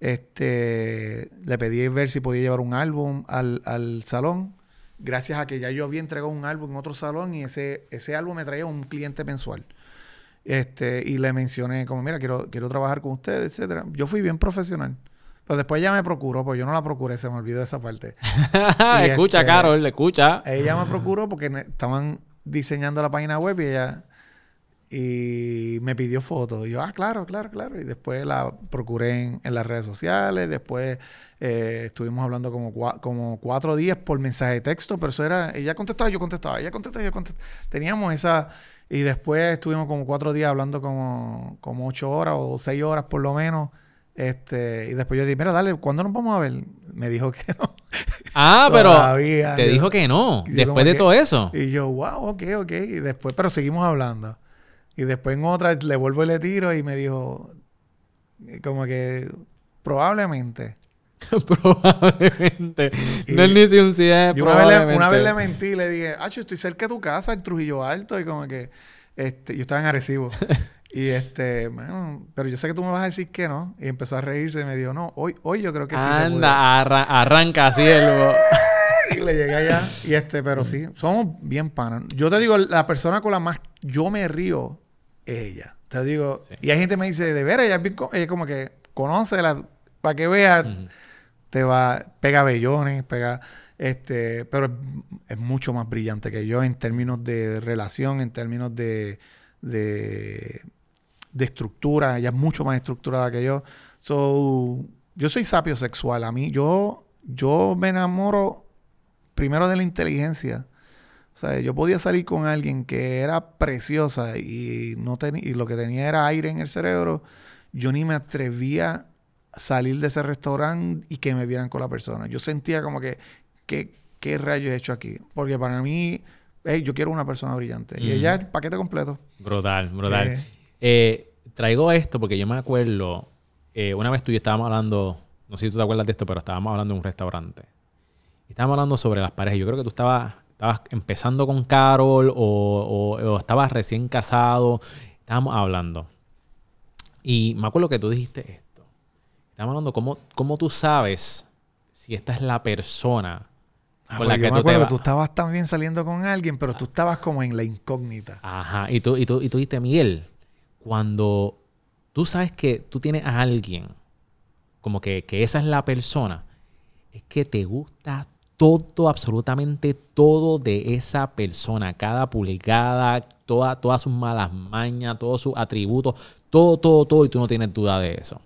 Este le pedí ver si podía llevar un álbum al, al salón. Gracias a que ya yo había entregado un álbum en otro salón y ese, ese álbum me traía un cliente mensual este, y le mencioné como, mira, quiero, quiero trabajar con ustedes, etcétera. Yo fui bien profesional. Pero después ella me procuró, pues yo no la procuré, se me olvidó esa parte. escucha, este, Carol, le escucha. Ella me procuró porque estaban diseñando la página web y ella y me pidió fotos. Y yo, ah, claro, claro, claro. Y después la procuré en, las redes sociales. Después eh, estuvimos hablando como, como cuatro días por mensaje de texto, pero eso era, ella contestaba, yo contestaba, ella contestaba, yo contestaba. Teníamos esa y después estuvimos como cuatro días hablando como, como ocho horas o seis horas por lo menos. Este, y después yo dije, mira, dale, ¿cuándo nos vamos a ver? Me dijo que no. Ah, pero te dijo que no, después de todo eso. Y yo, wow, ok, ok. Y después, pero seguimos hablando. Y después en otra le vuelvo y le tiro y me dijo, como que probablemente. probablemente. no es ni si un sí Una vez, le, mentí, le dije, ah, estoy cerca de tu casa, en Trujillo Alto, y como que, este, yo estaba en Arecibo. y este, bueno, pero yo sé que tú me vas a decir que no. Y empezó a reírse y me dijo, no, hoy, hoy yo creo que sí. Anda, arranca así el... y le llegué allá. Y este, pero sí, somos bien panas. Yo te digo, la persona con la más yo me río es ella. Te digo, y hay gente que me dice, de veras, ella es como que conoce la, para que vea te va, pega bellones, pega, este, pero es, mucho más brillante que yo en términos de relación, en términos de, de, estructura, ella es mucho más estructurada que yo. So, yo soy sapio sexual, a mí, yo, yo me enamoro primero de la inteligencia. O sea, yo podía salir con alguien que era preciosa y, no y lo que tenía era aire en el cerebro. Yo ni me atrevía salir de ese restaurante y que me vieran con la persona. Yo sentía como que, ¿qué, qué rayos he hecho aquí? Porque para mí, yo quiero una persona brillante. Y ella es el paquete completo. Brutal, brutal. Eh. Eh, traigo esto porque yo me acuerdo, eh, una vez tú y yo estábamos hablando, no sé si tú te acuerdas de esto, pero estábamos hablando en un restaurante. Estábamos hablando sobre las parejas. Yo creo que tú estabas, estabas empezando con Carol o, o estabas recién casado. Estábamos hablando. Y me acuerdo que tú dijiste Estamos hablando cómo, cómo tú sabes si esta es la persona ah, con la que tú te vas. tú estabas también saliendo con alguien, pero tú estabas como en la incógnita. Ajá. Y tú, y tú, y tú dijiste, Miguel, cuando tú sabes que tú tienes a alguien, como que, que esa es la persona, es que te gusta todo, absolutamente todo de esa persona, cada pulgada, toda, todas sus malas mañas, todos sus atributos, todo, todo, todo, y tú no tienes duda de eso.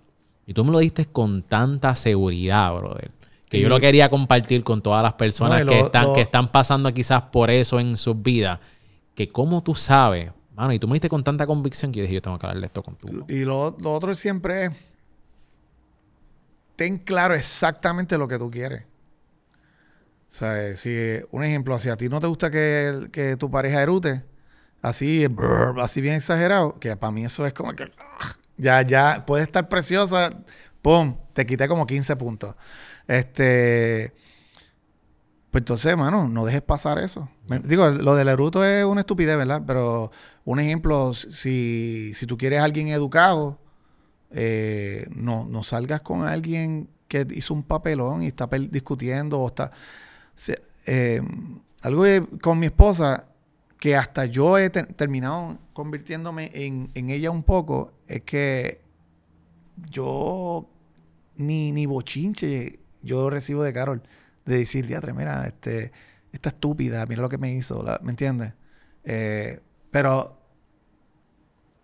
Y tú me lo diste con tanta seguridad, brother. Que yo lo quería compartir con todas las personas que, están, que están pasando quizás por eso en sus vidas. Que como tú sabes, mano, y tú me diste con tanta convicción que yo dije, yo tengo que hablarle esto contigo. Y lo, lo otro siempre es, ten claro exactamente lo que tú quieres. O sea, si un ejemplo, si a ti no te gusta que, que tu pareja erute, así, brr, así bien exagerado, que para mí eso es como que ah, ya, ya puede estar preciosa, pum, te quité como 15 puntos. Este, pues entonces, mano, no dejes pasar eso. Digo, lo del eruto es una estupidez, ¿verdad? Pero un ejemplo, si, si tú quieres a alguien educado, eh, no, no salgas con alguien que hizo un papelón y está discutiendo o está... eh, algo que- con mi esposa que hasta yo he te- terminado convirtiéndome en, ella un poco es que yo ni, ni bochinche yo recibo de Carol de decir, diatre, mira, este, esta estúpida, mira lo que me hizo, ¿me entiendes? Eh, pero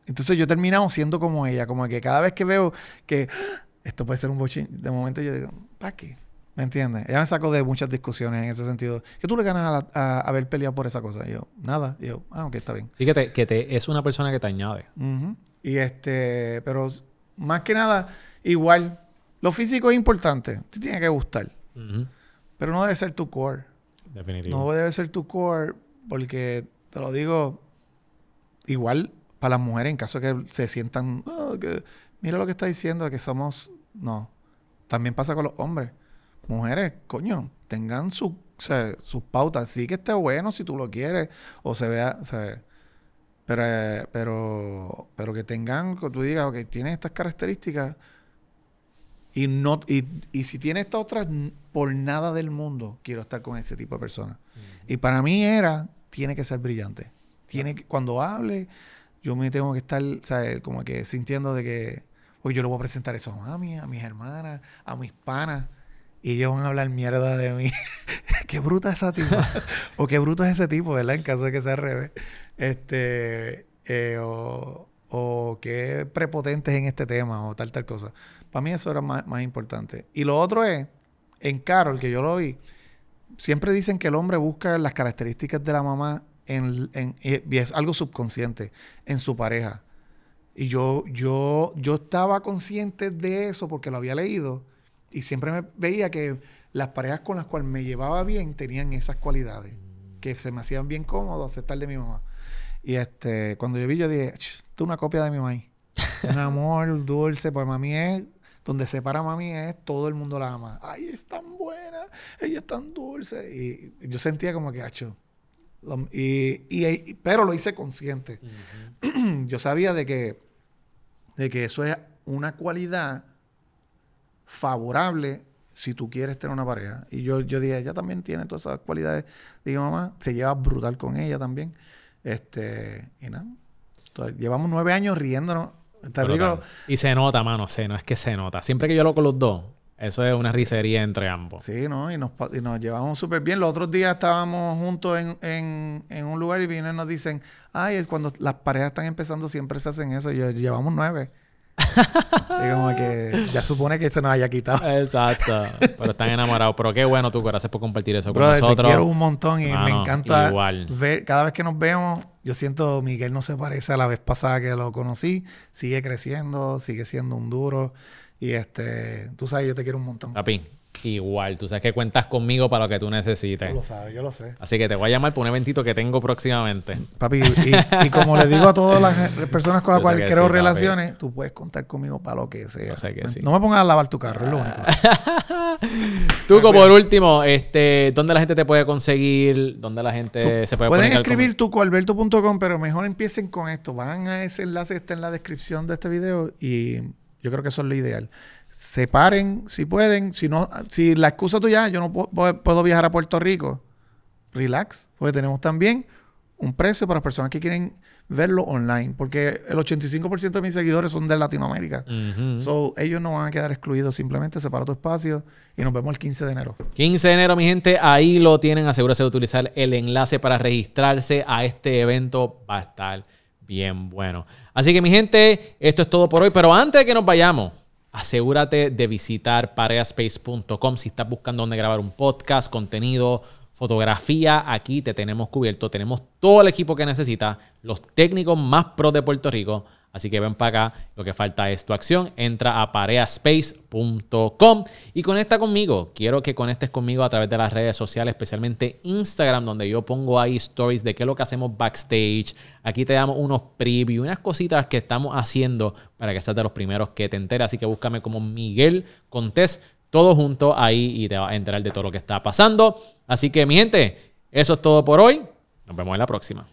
entonces yo he terminado siendo como ella, como que cada vez que veo que "Ah, esto puede ser un bochinche, de momento yo digo, ¿para qué? ¿Me entiendes? Ella me sacó de muchas discusiones en ese sentido. ¿Qué tú le ganas a, la- a haber peleado por esa cosa? Y yo, nada. Y yo, ah, ok, está bien. Sí que, te, que te, es una persona que te añade. Y este, pero más que nada, igual, lo físico es importante, te tiene que gustar, pero no debe ser tu core. Definitivo. No debe ser tu core porque, te lo digo, igual para las mujeres, en caso de que se sientan, "Ah, que mira lo que está diciendo, que somos, no. También pasa con los hombres. Mujeres, coño, tengan su, sus pautas. Sí que esté bueno si tú lo quieres o se vea, o sea, pero, eh, pero, pero que tengan, que tú digas, ok, tiene estas características y no y, y si tiene estas otras, por nada del mundo quiero estar con ese tipo de personas. Y para mí era, tiene que ser brillante. Tiene que, cuando hable, yo me tengo que estar, ¿sabes? Como que sintiendo de que, hoy yo le voy a presentar eso a mami, a mis hermanas, a mis panas. Y ellos van a hablar mierda de mí. qué bruta esa tipa. o qué bruto es ese tipo, ¿verdad? En caso de que sea al revés. Este, eh, o, o qué prepotentes en este tema, o tal, tal cosa. Para mí eso era más, más importante. Y lo otro es, en Carol, que yo lo vi, siempre dicen que el hombre busca las características de la mamá en, en- y es algo subconsciente en su pareja. Y yo, yo, yo estaba consciente de eso porque lo había leído y siempre me veía que las parejas con las cuales me llevaba bien tenían esas cualidades que se me hacían bien cómodo aceptar de mi mamá. Y este, cuando yo vi, yo dije, "Ch, tú una copia de mi mamá. Un amor dulce, pues mami es, donde se para mami es, todo el mundo la ama. Ay, es tan buena, ella es tan dulce. Y yo sentía como que, hacho. y- y- pero lo hice consciente. yo sabía de que, de que eso es una cualidad favorable si tú quieres tener una pareja. Y yo, yo dije, ella también tiene todas esas cualidades de mi mamá. Se lleva brutal con ella también. Este, y nada. Entonces, llevamos nueve años riéndonos. Te digo, Y se nota, mano, se, no es que se nota. Siempre que yo lo con los dos, eso es una risería entre ambos. Sí, ¿no? Y nos, y nos llevamos súper bien. Los otros días estábamos juntos en, en- en un lugar y vienen y nos dicen, ay, es cuando las parejas están empezando siempre se hacen eso. Y yo, llevamos nueve. y como que ya supone que se nos haya quitado. Exacto. Pero están enamorados. Pero qué bueno tú, gracias por compartir eso con Brother, te nosotros. quiero un montón y me encanta igual. ver, cada vez que nos vemos, yo siento Miguel no se parece a la vez pasada que lo conocí, sigue creciendo, sigue siendo un duro y este, tú sabes, yo te quiero un montón. Papi, igual. Tú sabes que cuentas conmigo para lo que tú necesites. Tú lo sabes, yo lo sé. Así que te voy a llamar por un eventito que tengo próximamente. Papi, y, y como le digo a todas las personas con las cuales creo sí, papi. relaciones, tú puedes contar conmigo para lo que sea. Yo sé que Me- sí. No me pongas a lavar tu carro, es lo único. Tuco, por último, este, ¿dónde la gente te puede conseguir? ¿Dónde la gente se puede Pueden escribir tucoalberto.com, pero mejor empiecen con esto. Van a ese enlace que está en la descripción de este video y yo creo que eso es lo ideal. Separen si pueden. Si no, si la excusa tuya, yo no pu- pu- puedo viajar a Puerto Rico, relax, porque tenemos también un precio para las personas que quieren verlo online, porque el 85% de mis seguidores son de Latinoamérica. So, ellos no van a quedar excluidos, simplemente separa tu espacio y nos vemos el 15 de enero. 15 de enero, mi gente, ahí lo tienen. Asegúrese de utilizar el enlace para registrarse a este evento. Va a estar bien bueno. Así que, mi gente, esto es todo por hoy. Pero antes de que nos vayamos, asegúrate de visitar pareaspace.com si estás buscando dónde grabar un podcast, contenido, fotografía. Aquí te tenemos cubierto. Tenemos todo el equipo que necesitas, los técnicos más pros de Puerto Rico. Así que ven para acá, lo que falta es tu acción. Entra a pareaspace.com y conecta conmigo. Quiero que conectes conmigo a través de las redes sociales, especialmente Instagram, donde yo pongo ahí stories de qué es lo que hacemos backstage. Aquí te damos unos previews, unas cositas que estamos haciendo para que seas de los primeros que te enteres. Así que búscame como Miguel Contés, todo junto ahí y te vas a enterar de todo lo que está pasando. Así que, mi gente, eso es todo por hoy. Nos vemos en la próxima.